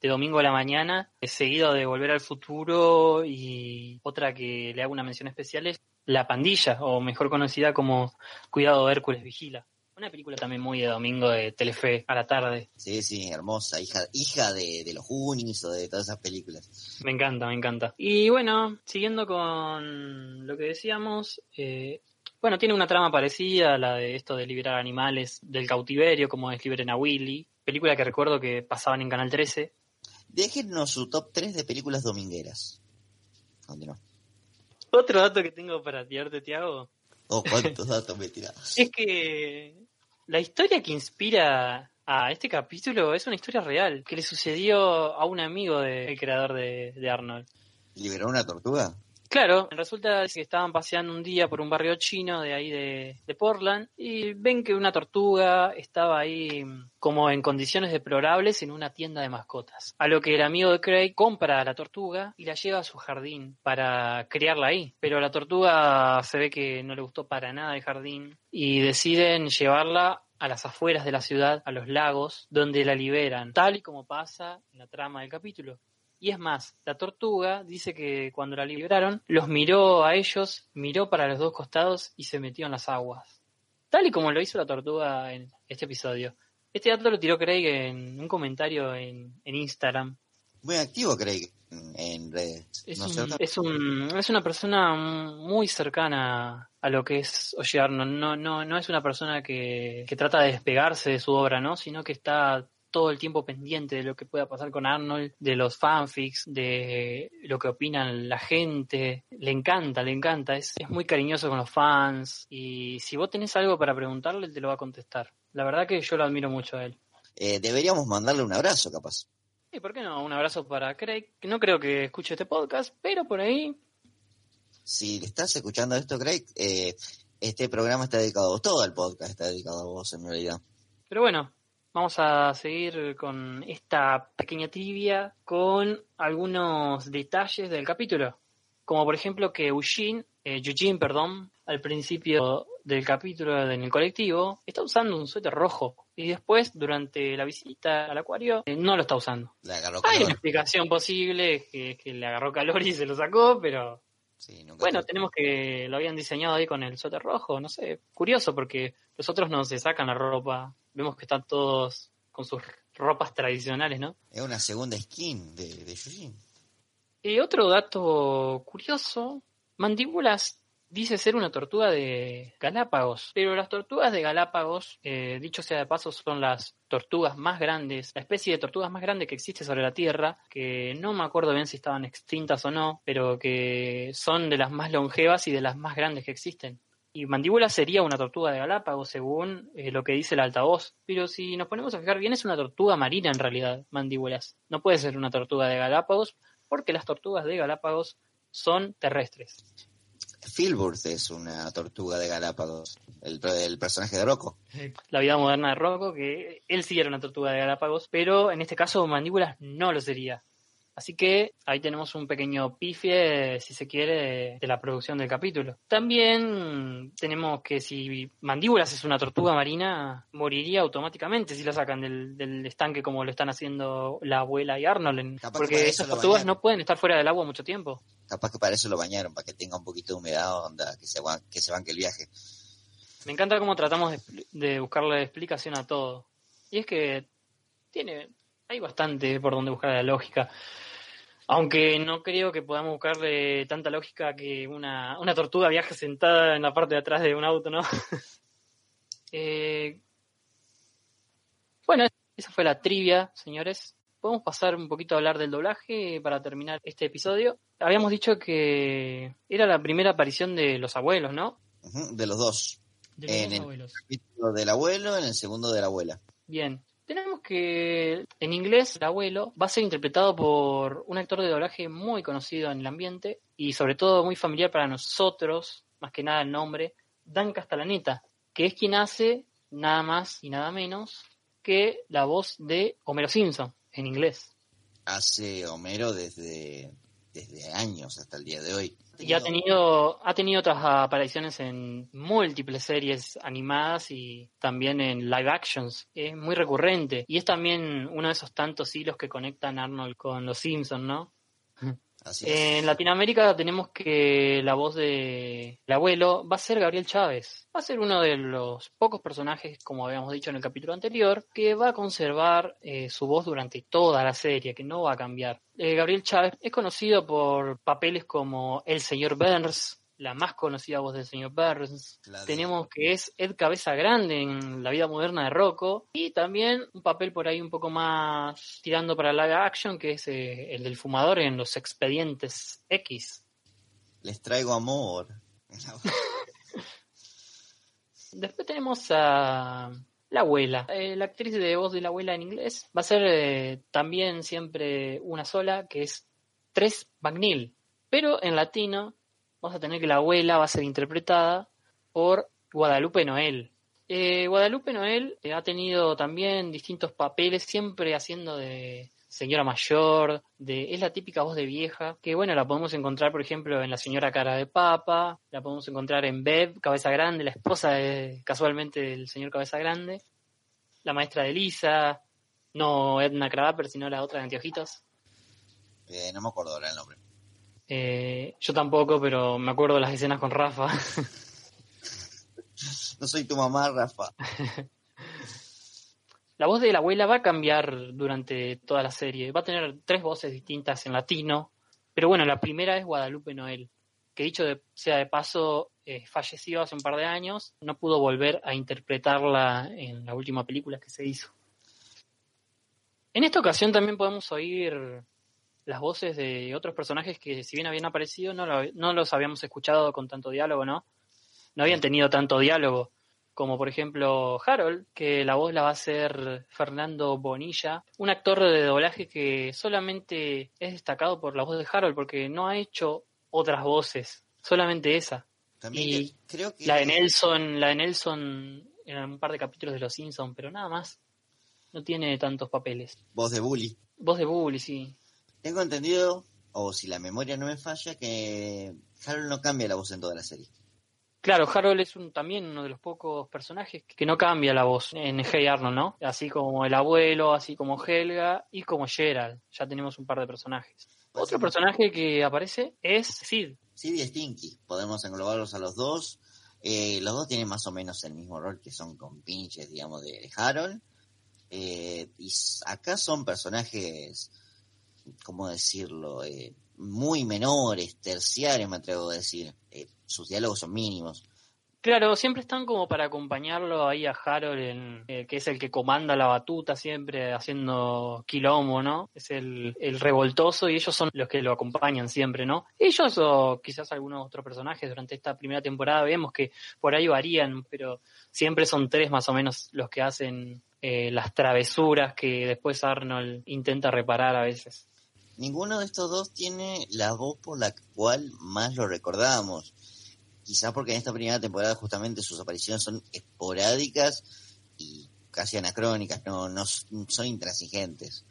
de domingo a la mañana, seguido de Volver al Futuro y otra que le hago una mención especial es La Pandilla, o mejor conocida como Cuidado Hércules Vigila. Una película también muy de domingo de Telefe a la tarde. Sí, sí, hermosa, hija, hija de, de los Goonies o de todas esas películas. Me encanta, me encanta. Y bueno, siguiendo con lo que decíamos, eh, bueno, tiene una trama parecida a la de esto de liberar animales del cautiverio, como es Liberen a Willy, película que recuerdo que pasaban en Canal 13. Déjennos su top 3 de películas domingueras. Continúa. Otro dato que tengo para tirarte, Tiago, Oh, cuántos datos me tirás. es que la historia que inspira a este capítulo es una historia real, que le sucedió a un amigo del creador de, Arnold. ¿Liberó una tortuga? Claro, resulta que estaban paseando un día por un barrio chino de ahí de, Portland y ven que una tortuga estaba ahí mm, como en condiciones deplorables en una tienda de mascotas. A lo que el amigo de Craig compra a la tortuga y la lleva a su jardín para criarla ahí. Pero la tortuga se ve que no le gustó para nada el jardín y deciden llevarla a las afueras de la ciudad, a los lagos, donde la liberan, tal y como pasa en la trama del capítulo. Y es más, la tortuga dice que cuando la liberaron, los miró a ellos, miró para los dos costados y se metió en las aguas. Tal y como lo hizo la tortuga en este episodio. Este dato lo tiró Craig en un comentario en, en Instagram. Muy activo, Craig, en, redes. Es, ¿no es un- es, un- es una persona muy cercana a lo que es Oye Arnold. No, no, no es una persona que, que trata de despegarse de su obra, ¿no? Sino que está todo el tiempo pendiente de lo que pueda pasar con Arnold, de los fanfics, de lo que opinan la gente. Le encanta, le encanta. Es, es muy cariñoso con los fans. Y si vos tenés algo para preguntarle, él te lo va a contestar. La verdad que yo lo admiro mucho a él. Eh, deberíamos mandarle un abrazo, capaz. ¿Y por qué no? Un abrazo para Craig, que no creo que escuche este podcast, pero por ahí Si estás escuchando esto, Craig, eh, este programa está dedicado a vos. Todo el podcast está dedicado a vos, en realidad. Pero bueno, vamos a seguir con esta pequeña trivia con algunos detalles del capítulo. Como por ejemplo que Eugene, eh, Eugene, perdón, al principio del capítulo en el colectivo, está usando un suéter rojo. Y después, durante la visita al acuario, eh, no lo está usando. Le agarró Hay una explicación posible, que, que le agarró calor y se lo sacó, pero Sí, nunca bueno, tenemos que lo habían diseñado ahí con el suéter rojo, no sé, curioso porque los otros no se sacan la ropa, vemos que están todos con sus ropas tradicionales, ¿no? Es una segunda skin de, de Yujin. Y otro dato curioso, Mandíbulas dice ser una tortuga de Galápagos, pero las tortugas de Galápagos, eh, dicho sea de paso, son las tortugas más grandes, la especie de tortugas más grande que existe sobre la Tierra, que no me acuerdo bien si estaban extintas o no, pero que son de las más longevas y de las más grandes que existen. Y mandíbula sería una tortuga de Galápagos, según eh, lo que dice el altavoz. Pero si nos ponemos a fijar bien, es una tortuga marina en realidad, mandíbulas. No puede ser una tortuga de Galápagos, porque las tortugas de Galápagos son terrestres. Filburt es una tortuga de Galápagos, el, el personaje de Rocco. La vida moderna de Rocco, que él sí era una tortuga de Galápagos, pero en este caso mandíbulas no lo sería. Así que ahí tenemos un pequeño pifie, si se quiere, de, la producción del capítulo. También tenemos que si Mandíbulas es una tortuga marina, moriría automáticamente si la sacan del, del estanque como lo están haciendo la abuela y Arnold. Capaz porque esas tortugas bañaron. no pueden estar fuera del agua mucho tiempo. Capaz que para eso lo bañaron, para que tenga un poquito de humedad, onda, que se, que se banque el viaje. Me encanta cómo tratamos de, de buscarle explicación a todo. Y es que tiene, hay bastante por donde buscar la lógica. Aunque no creo que podamos buscarle tanta lógica que una, una tortuga viaje sentada en la parte de atrás de un auto, ¿no? Eh, bueno, esa fue la trivia, señores. Podemos pasar un poquito a hablar del doblaje para terminar este episodio. Habíamos dicho que era la primera aparición de los abuelos, ¿no? De los dos. De los En dos el abuelos. capítulo del abuelo, en el segundo de la abuela. Bien. Tenemos que en inglés el abuelo va a ser interpretado por un actor de doblaje muy conocido en el ambiente y sobre todo muy familiar para nosotros, más que nada el nombre, Dan Castellaneta, que es quien hace nada más y nada menos que la voz de Homero Simpson en inglés. Hace Homero desde, desde años hasta el día de hoy. Y ha tenido, ha tenido otras apariciones en múltiples series animadas y también en live actions. Es muy recurrente. Y es también uno de esos tantos hilos que conectan Arnold con los Simpsons, ¿no? En Latinoamérica tenemos que la voz de el abuelo va a ser Gabriel Chávez. Va a ser uno de los pocos personajes, como habíamos dicho en el capítulo anterior, que va a conservar eh, su voz durante toda la serie, que no va a cambiar. Eh, Gabriel Chávez es conocido por papeles como El señor Burns, la más conocida voz del señor Burns. La Tenemos que es Ed Cabeza Grande en La vida moderna de Rocco. Y también un papel por ahí un poco más tirando para live action, que es eh, el del fumador en Los Expedientes X. Les traigo amor. Después tenemos a la abuela. Eh, la actriz de voz de la abuela en inglés va a ser eh, también siempre una sola, que es Tres McNeil. Pero en latino vamos a tener que la abuela va a ser interpretada por Guadalupe Noel. Eh, Guadalupe Noel eh, ha tenido también distintos papeles, siempre haciendo de señora mayor, de es la típica voz de vieja, que bueno, la podemos encontrar, por ejemplo, en La señora cara de papa, la podemos encontrar en Bev, Cabeza Grande, la esposa de, casualmente del señor Cabeza Grande, la maestra de Lisa, no Edna Krabappel, sino la otra de anteojitos. Eh, no me acuerdo ahora el nombre. Eh, yo tampoco, pero me acuerdo de las escenas con Rafa. No soy tu mamá, Rafa. La voz de la abuela va a cambiar durante toda la serie. Va a tener tres voces distintas en latino. Pero bueno, la primera es Guadalupe Noel, que dicho de- sea de paso, eh, falleció hace un par de años. No pudo volver a interpretarla en la última película que se hizo. En esta ocasión también podemos oír las voces de otros personajes que si bien habían aparecido, no, lo- no los habíamos escuchado con tanto diálogo, ¿no? No habían tenido tanto diálogo como por ejemplo Harold, que la voz la va a hacer Fernando Bonilla, un actor de doblaje que solamente es destacado por la voz de Harold porque no ha hecho otras voces, solamente esa. También Y que- creo que La de Nelson, la de Nelson en un par de capítulos de Los Simpsons, pero nada más. No tiene tantos papeles. voz de Bully. Voz de Bully, sí. Tengo entendido, o si la memoria no me falla, que Harold no cambia la voz en toda la serie. Claro, Harold es un, también uno de los pocos personajes que no cambia la voz en Hey Arnold, ¿no? Así como el abuelo, así como Helga y como Gerald. Ya tenemos un par de personajes. Otro personaje que aparece es Sid. Sid y Stinky. Podemos englobarlos a los dos. Eh, los dos tienen más o menos el mismo rol que son compinches, digamos, de Harold. Eh, y acá son personajes, ¿cómo decirlo? Eh, muy menores, terciarios, me atrevo a decir. Eh, sus diálogos son mínimos. Claro, siempre están como para acompañarlo ahí a Harold, en, eh, que es el que comanda la batuta siempre haciendo quilombo, ¿no? Es el, revoltoso y ellos son los que lo acompañan siempre, ¿no? Ellos o quizás algunos otros personajes durante esta primera temporada vemos que por ahí varían, pero siempre son tres más o menos los que hacen eh, las travesuras que después Arnold intenta reparar a veces. Ninguno de estos dos tiene la voz por la cual más lo recordamos quizás porque en esta primera temporada justamente sus apariciones son esporádicas y casi anacrónicas, no, no son intransigentes.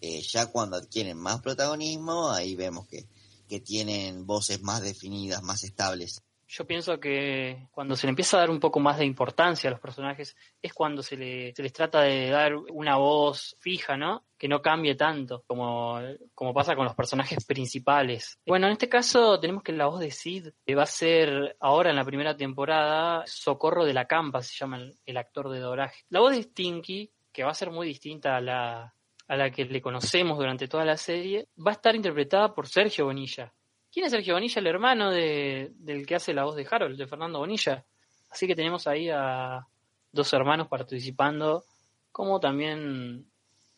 Eh, ya cuando adquieren más protagonismo, ahí vemos que, que tienen voces más definidas, más estables. Yo pienso que cuando se le empieza a dar un poco más de importancia a los personajes es cuando se, le, les trata de dar una voz fija, ¿no? Que no cambie tanto como, como pasa con los personajes principales. Bueno, en este caso tenemos que la voz de Sid va a ser ahora en la primera temporada Socorro de la Campa, se llama el, el actor de doblaje. La voz de Stinky, que va a ser muy distinta a la, a la que le conocemos durante toda la serie, va a estar interpretada por Sergio Bonilla ¿Quién es Sergio Bonilla? El hermano de, del que hace la voz de Harold, de Fernando Bonilla. Así que tenemos ahí a dos hermanos participando, como también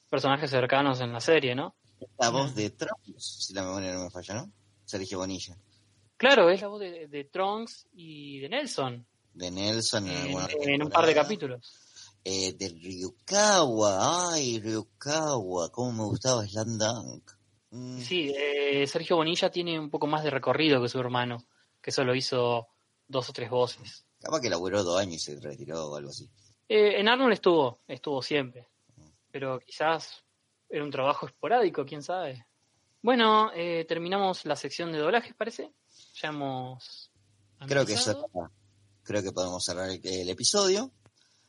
personajes cercanos en la serie, ¿no? La voz de Trunks, si la memoria no me falla, ¿no? Sergio Bonilla. Claro, es la voz de, de Trunks y de Nelson. De Nelson en, en, en un par de capítulos. Eh, de Ryukawa, ay, Ryukawa, cómo me gustaba Slam Dunk. Mm. Sí, eh, Sergio Bonilla tiene un poco más de recorrido que su hermano, que solo hizo dos o tres voces. Capaz que laburó dos años y se retiró o algo así. Eh, en Arnold estuvo, estuvo siempre. Pero quizás era un trabajo esporádico, quién sabe. Bueno, eh, terminamos la sección de doblajes, parece. Ya hemos. Creo que eso Creo que podemos cerrar el, el episodio.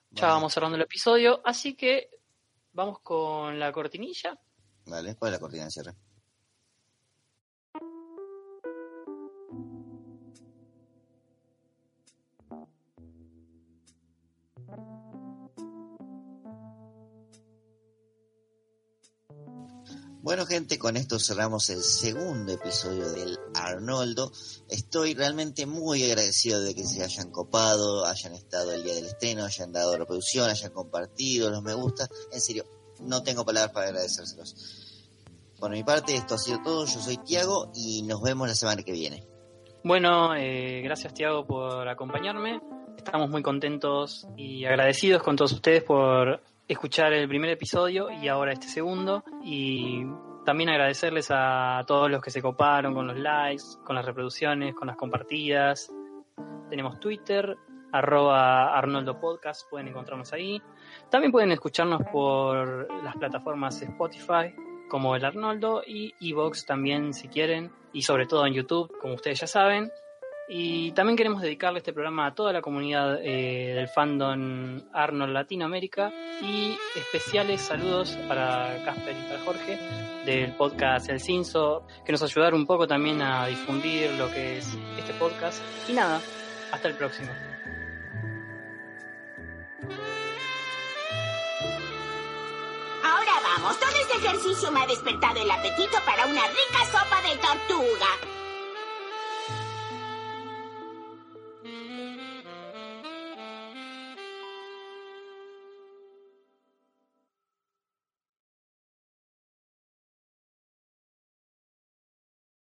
Ya vamos cerrando el episodio, así que vamos con la cortinilla. Vale, ¿cuál es la cortina de cierre? Bueno gente, con esto cerramos el segundo episodio del Arnoldo. Estoy realmente muy agradecido de que se hayan copado, hayan estado el día del estreno, hayan dado reproducción, hayan compartido los me gusta. En serio, no tengo palabras para agradecérselos. Por mi parte, esto ha sido todo. Yo soy Tiago y nos vemos la semana que viene. Bueno, eh, gracias Tiago por acompañarme. Estamos muy contentos y agradecidos con todos ustedes por escuchar el primer episodio y ahora este segundo. Y también agradecerles a todos los que se coparon con los likes, con las reproducciones, con las compartidas. Tenemos Twitter, arroba Arnoldo Podcast, pueden encontrarnos ahí. También pueden escucharnos por las plataformas Spotify como el Arnoldo y Evox también si quieren y sobre todo en YouTube como ustedes ya saben. Y también queremos dedicarle este programa a toda la comunidad eh, del fandom Arnold Latinoamérica y especiales saludos para Casper y para Jorge del podcast El Cinso, que nos ayudaron un poco también a difundir lo que es este podcast. Y nada, hasta el próximo. Ahora vamos, todo este ejercicio me ha despertado el apetito para una rica sopa de tortuga.